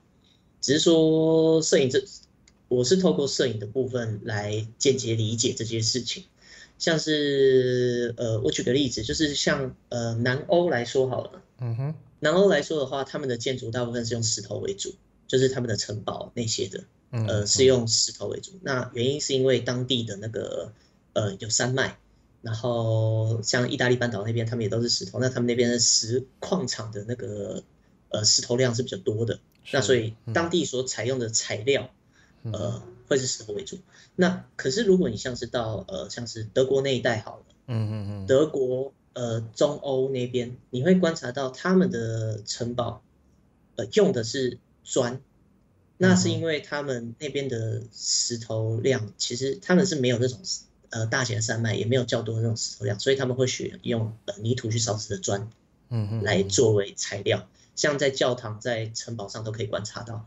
只是说摄影这，我是透过摄影的部分来间接理解这些事情。像是呃，我举个例子，就是像呃南欧来说好了，嗯哼，南欧来说的话，他们的建筑大部分是用石头为主，就是他们的城堡那些的，呃是用石头为主。那原因是因为当地的那个呃有山脉，然后像意大利半岛那边，他们也都是石头，那他们那边的石矿场的那个呃石头量是比较多的，那所以当地所采用的材料，呃。会是石头为主，那可是如果你像是到呃像是德国那一带好了，嗯嗯嗯，德国呃中欧那边，你会观察到他们的城堡，呃用的是砖，那是因为他们那边的石头量，其实他们是没有那种呃大型的山脉，也没有较多的那种石头量，所以他们会选用呃泥土去烧制的砖，嗯嗯，来作为材料，像在教堂在城堡上都可以观察到。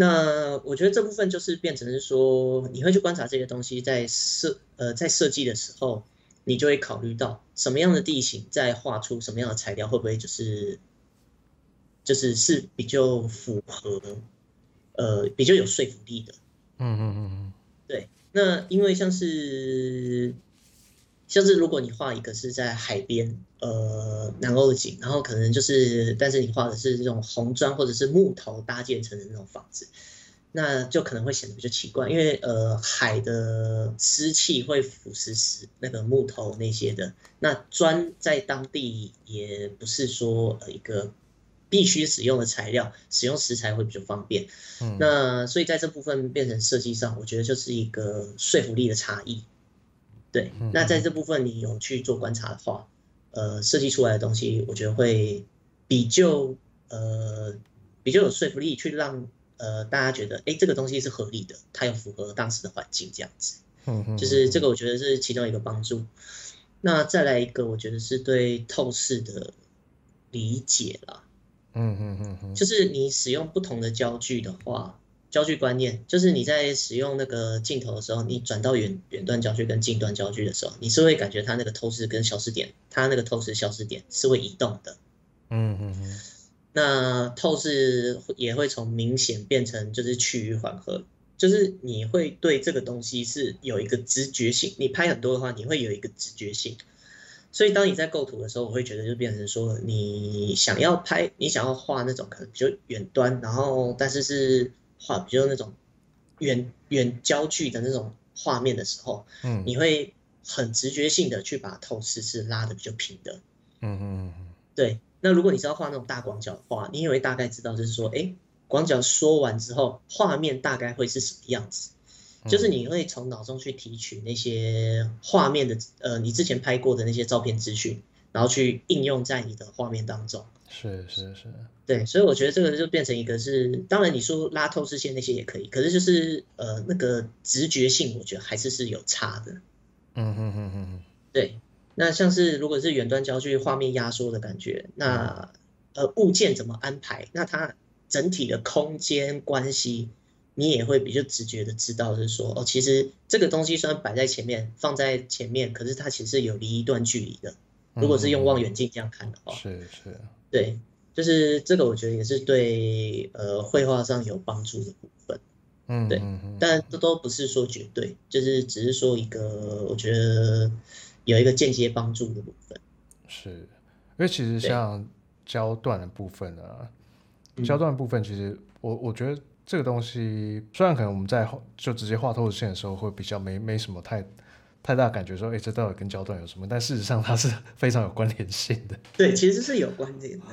那我觉得这部分就是变成是说，你会去观察这些东西，在设呃在设计的时候，你就会考虑到什么样的地形，再画出什么样的材料，会不会就是就是是比较符合呃比较有说服力的。嗯嗯嗯嗯，对。那因为像是。像是如果你画一个是在海边，呃，南欧的景，然后可能就是，但是你画的是这种红砖或者是木头搭建成的那种房子，那就可能会显得比较奇怪，因为呃，海的湿气会腐蚀死那个木头那些的，那砖在当地也不是说呃一个必须使用的材料，使用石材会比较方便，嗯，那所以在这部分变成设计上，我觉得就是一个说服力的差异。对，那在这部分你有去做观察的话，呃，设计出来的东西，我觉得会比较呃比较有说服力，去让呃大家觉得，哎，这个东西是合理的，它有符合当时的环境这样子。嗯，就是这个，我觉得是其中一个帮助。那再来一个，我觉得是对透视的理解啦。嗯嗯嗯嗯，就是你使用不同的焦距的话。焦距观念就是你在使用那个镜头的时候，你转到远远端焦距跟近端焦距的时候，你是会感觉它那个透视跟消失点，它那个透视消失点是会移动的。嗯嗯嗯。那透视也会从明显变成就是趋于缓和，就是你会对这个东西是有一个直觉性。你拍很多的话，你会有一个直觉性。所以当你在构图的时候，我会觉得就变成说，你想要拍，你想要画那种可能比较远端，然后但是是。画比如那种远远焦距的那种画面的时候，嗯，你会很直觉性的去把透视是拉的比较平的，嗯嗯嗯，对。那如果你是要画那种大广角的话，你也会大概知道，就是说，哎，广角说完之后，画面大概会是什么样子，就是你会从脑中去提取那些画面的，呃，你之前拍过的那些照片资讯，然后去应用在你的画面当中。是是是，对，所以我觉得这个就变成一个是，当然你说拉透视线那些也可以，可是就是呃那个直觉性，我觉得还是是有差的。嗯嗯嗯嗯，对，那像是如果是远端焦距画面压缩的感觉，那呃物件怎么安排，那它整体的空间关系，你也会比较直觉的知道，就是说哦，其实这个东西虽然摆在前面，放在前面，可是它其实有离一段距离的。如果是用望远镜这样看的话，是是。对，就是这个，我觉得也是对呃绘画上有帮助的部分。嗯，对，但这都不是说绝对，就是只是说一个，我觉得有一个间接帮助的部分。是，因为其实像焦段的部分啊，焦段部分，其实我我觉得这个东西，虽然可能我们在就直接画透视线的时候会比较没没什么太。太大感觉说，哎，这到底跟焦段有什么？但事实上，它是非常有关联性的。对，其实是有关联的。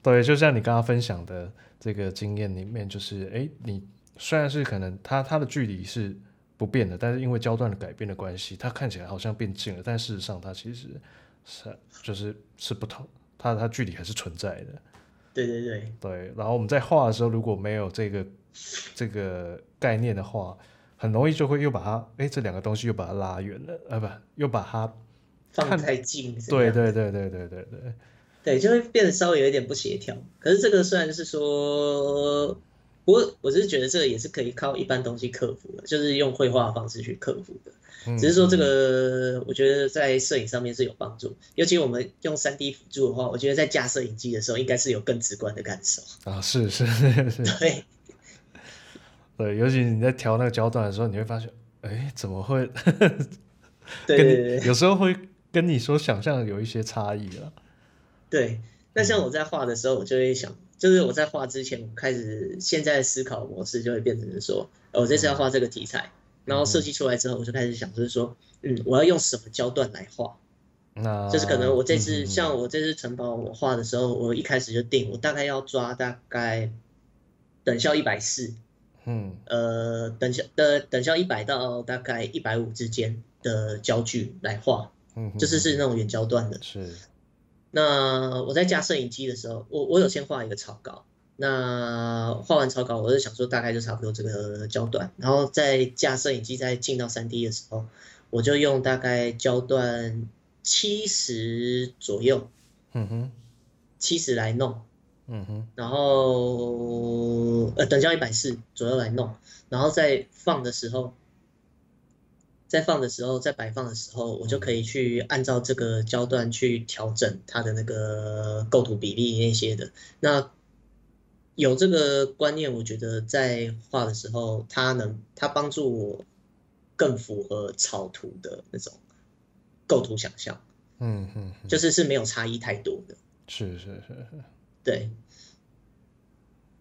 对，就像你刚刚分享的这个经验里面，就是，哎，你虽然是可能它它的距离是不变的，但是因为焦段的改变的关系，它看起来好像变近了，但事实上它其实是就是是不同，它它距离还是存在的。对对对。对，然后我们在画的时候，如果没有这个这个概念的话。很容易就会又把它，哎，这两个东西又把它拉远了，啊不，又把它放太近。对对对对对对对，对，就会变得稍微有一点不协调。可是这个虽然是说，不过我是觉得这个也是可以靠一般东西克服的，就是用绘画的方式去克服的。只是说这个，我觉得在摄影上面是有帮助，尤其我们用三 D 辅助的话，我觉得在架摄影机的时候，应该是有更直观的感受。啊，是是是是，对。对，尤其你在调那个焦段的时候，你会发现，哎，怎么会？对，对，对，有时候会跟你说想象有一些差异了。对，那像我在画的时候，我就会想，就是我在画之前，我开始现在思考模式就会变成是说，我这次要画这个题材，嗯、然后设计出来之后，我就开始想，就是说，嗯，我要用什么焦段来画？那就是可能我这次、嗯、像我这次城堡我画的时候，我一开始就定，我大概要抓大概等效一百四，嗯，呃，等效的等效一百到大概一百五之间的焦距来画，嗯，就是是那种远焦段的。是。那我在架摄影机的时候，我我有先画一个草稿，那画完草稿，我就想说大概就差不多这个焦段，然后在架摄影机再进到三 D 的时候，我就用大概焦段。七十左右，嗯哼，七十来弄，嗯哼，然后呃等效一百四左右来弄，然后再放的时候，在放的时候，在摆放的时候，我就可以去按照这个焦段去调整它的那个构图比例那些的。那有这个观念，我觉得在画的时候，它能它帮助我更符合草图的那种。构图想象，嗯哼，就是是没有差异太多的，是是是是，对。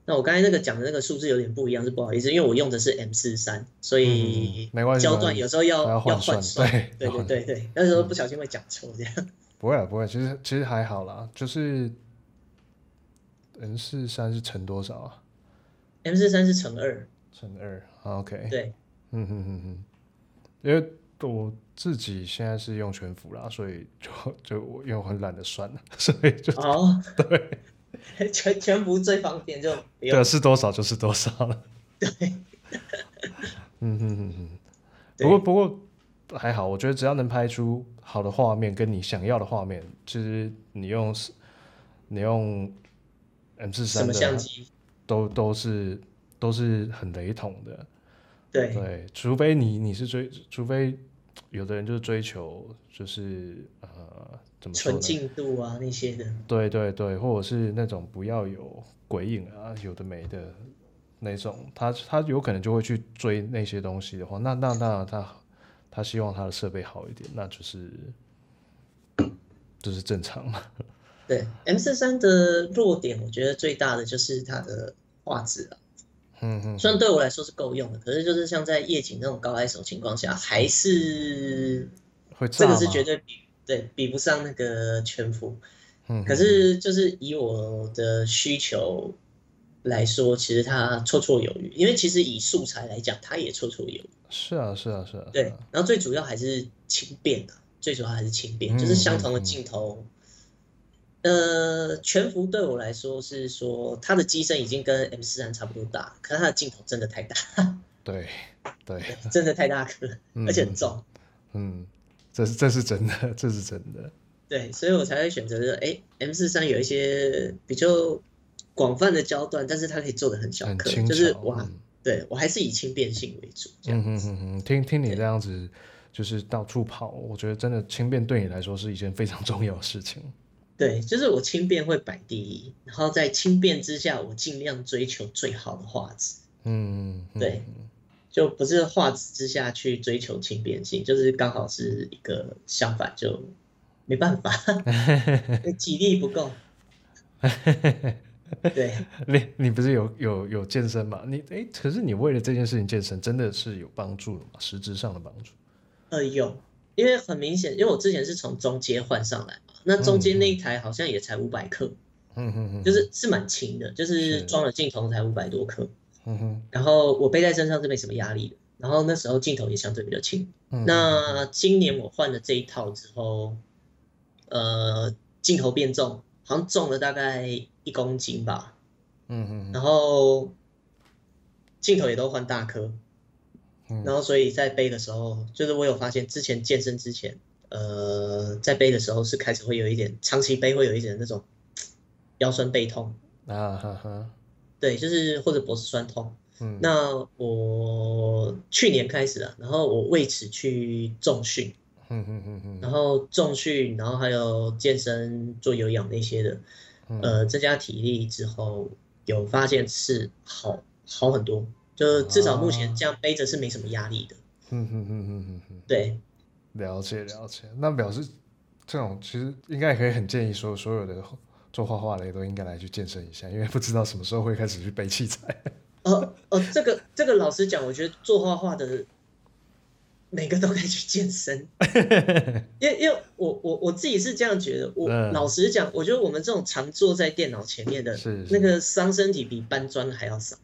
那我刚才那个讲的那个数字有点不一样，是不好意思，因为我用的是 M 四三，所以没关系，焦段有时候要要换算，对对对对，那时候不小心会讲错这样。不会不会，其实其实还好啦，就是 M 四三是乘多少啊？M 四三是乘二，乘二，OK，对，嗯哼哼哼，因为。我自己现在是用全幅啦，所以就就我因为我很懒得算了，所以就哦对，全全服最方便就对，是多少就是多少了。对，嗯哼哼哼。不过不过还好，我觉得只要能拍出好的画面，跟你想要的画面，其实你用你用 M 四三的相机都都是都是很雷同的。对对，除非你你是追，除非。有的人就是追求，就是呃，怎么说呢？纯净度啊那些的。对对对，或者是那种不要有鬼影啊，有的没的那种，他他有可能就会去追那些东西的话，那那那他他希望他的设备好一点，那就是就是正常嘛。对，M 四三的弱点，我觉得最大的就是它的画质啊。嗯嗯，虽然对我来说是够用的，可是就是像在夜景那种高 ISO 情况下，还是会这个是绝对比对比不上那个全幅。嗯，可是就是以我的需求来说，其实它绰绰有余，因为其实以素材来讲，它也绰绰有余。是啊，是啊，是啊。对，然后最主要还是轻便的，最主要还是轻便，就是相同的镜头。呃，全幅对我来说是说，它的机身已经跟 M 四三差不多大，可是它的镜头真的太大。对对，真的太大颗，嗯，而且很重。嗯，这是这是真的，这是真的。对，所以我才会选择说，哎，M 四三有一些比较广泛的焦段，但是它可以做的很小颗，就是哇，嗯，对我还是以轻便性为主。嗯嗯嗯嗯，听听你这样子，就是到处跑，我觉得真的轻便对你来说是一件非常重要的事情。对，就是我轻便会摆第一，然后在轻便之下，我尽量追求最好的画质。嗯，对，就不是画质之下去追求轻便性，就是刚好是一个相反，就没办法，体力不够。对，你你不是有有有健身吗？你哎，可是你为了这件事情健身，真的是有帮助的吗？实质上的帮助？呃，有，因为很明显，因为我之前是从中阶换上来嘛。那中间那一台好像也才五百克，嗯嗯嗯，就是是蛮轻的，就是装了镜头才五百多克，嗯哼，然后我背在身上是没什么压力的，然后那时候镜头也相对比较轻，嗯，那今年我换了这一套之后，呃，镜头变重，好像重了大概一公斤吧，嗯哼，然后镜头也都换大颗，然后所以在背的时候，就是我有发现之前健身之前。呃，在背的时候是开始会有一点，长期背会有一点那种 腰酸背痛。啊，哈哈，对，就是或者脖子酸痛。嗯，那我去年开始了，然后我为此去重训，嗯嗯嗯嗯，然后重训，然后还有健身做有氧那些的，呃，增加体力之后有发现是好好很多，就至少目前这样背着是没什么压力的。嗯嗯嗯嗯嗯嗯，对，了解了解。那表示这种其实应该也可以很建议说，所有的做画画的也都应该来去健身一下，因为不知道什么时候会开始去背器材。哦 哦，这个这个老实讲，我觉得做画画的每个都可以去健身，因为因为我我我自己是这样觉得，我、嗯、老实讲，我觉得我们这种常坐在电脑前面的，是那个伤身体比搬砖还要少。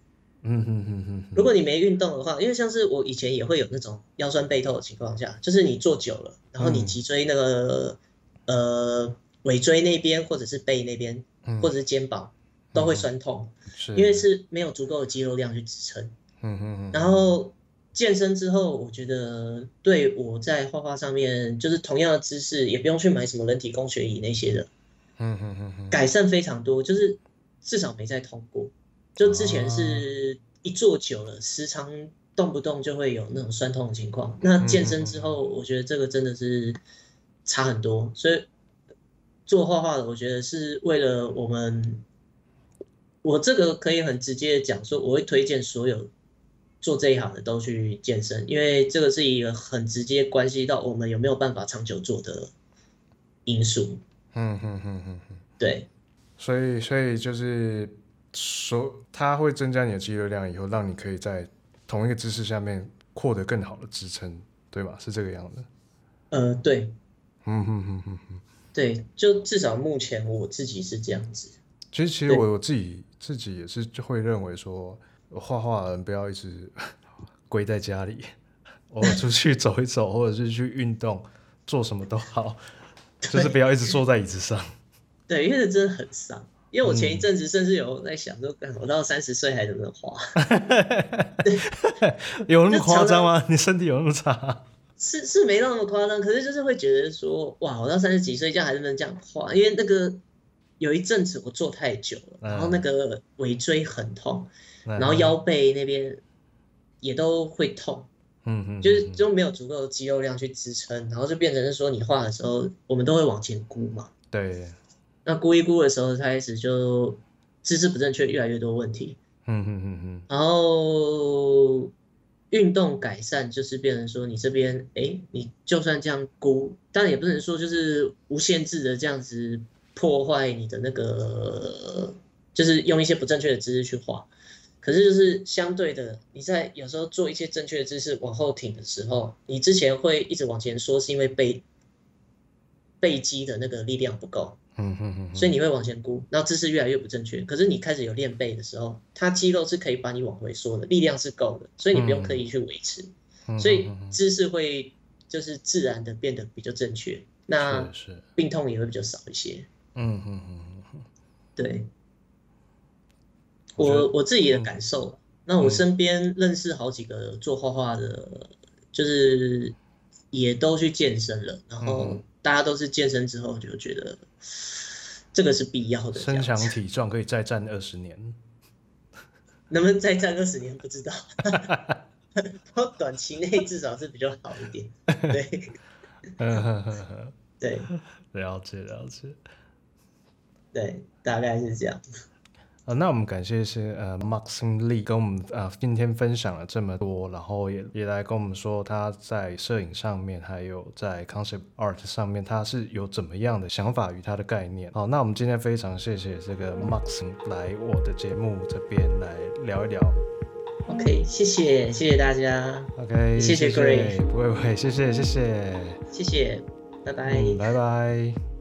嗯哼哼哼。如果你没运动的话，因为像是我以前也会有那种腰酸背痛的情况下，就是你坐久了，然后你脊椎那个、嗯、呃尾椎那边或者是背那边、嗯、或者是肩膀都会酸痛。是因为是没有足够的肌肉量去支撑，嗯嗯，然后健身之后，我觉得对我在画画上面，就是同样的姿势，也不用去买什么人体工学椅那些的，嗯嗯嗯，改善非常多，就是至少没再痛过。就之前是一坐久了，时常动不动就会有那种酸痛的情况。那健身之后，我觉得这个真的是差很多。所以做画画的，我觉得是为了我们。我这个可以很直接的讲说，我会推荐所有做这一行的都去健身，因为这个是一个很直接关系到我们有没有办法长久做的因素。嗯嗯嗯嗯嗯，对。所以所以就是说，它会增加你的肌肉量，以后让你可以在同一个姿势下面获得更好的支撑，对吧？是这个样子。呃，对。嗯嗯嗯嗯嗯，对，就至少目前我自己是这样子。其实，其实我我自己自己也是就会认为说，画画的人不要一直 归在家里，偶尔出去走一走，或者是去运动，做什么都好，就是不要一直坐在椅子上。对，因为真的很伤。因为我前一阵子甚至有在想说，说我到三十岁还能不能画？有那么夸张吗？你身体有那么差？是是没那么夸张，可是就是会觉得说，哇，我到三十几岁这样还是不能这样画？因为那个。有一阵子我坐太久了，然后那个尾椎很痛，然后腰背那边也都会痛，嗯嗯，就是就没有足够的肌肉量去支撑，然后就变成是说你画的时候，我们都会往前估嘛，对，那估一估的时候开始就姿势不正确，越来越多问题，嗯嗯嗯嗯，然后运动改善就是变成说你这边，哎，你就算这样估，但也不能说就是无限制的这样子。破坏你的那个，就是用一些不正确的姿势去画，可是就是相对的，你在有时候做一些正确的姿势往后挺的时候，你之前会一直往前缩，是因为背背肌的那个力量不够，嗯嗯嗯，所以你会往前估，然后姿势越来越不正确。可是你开始有练背的时候，它肌肉是可以把你往回缩的，力量是够的，所以你不用刻意去维持，所以姿势会就是自然的变得比较正确，那病痛也会比较少一些。嗯嗯嗯嗯，对，我我，我自己的感受，嗯、那我身边认识好几个做画画的，嗯、就是也都去健身了，然后大家都是健身之后就觉得这个是必要的，身强体壮可以再战二十年，能不能再战二十年不知道，不 过短期内至少是比较好一点，对，对，了解了解。对，大概是这样。呃，那我们感谢一些呃，Maxim Lee 跟我们呃今天分享了这么多，然后也也来跟我们说他在摄影上面，还有在 Concept Art 上面，他是有怎么样的想法与他的概念。好，那我们今天非常谢谢这个 Maxim 来我的节目这边来聊一聊。OK，谢谢谢谢大家。OK，谢谢 Greg，不会不会，谢谢谢谢谢谢，拜拜，嗯，拜拜。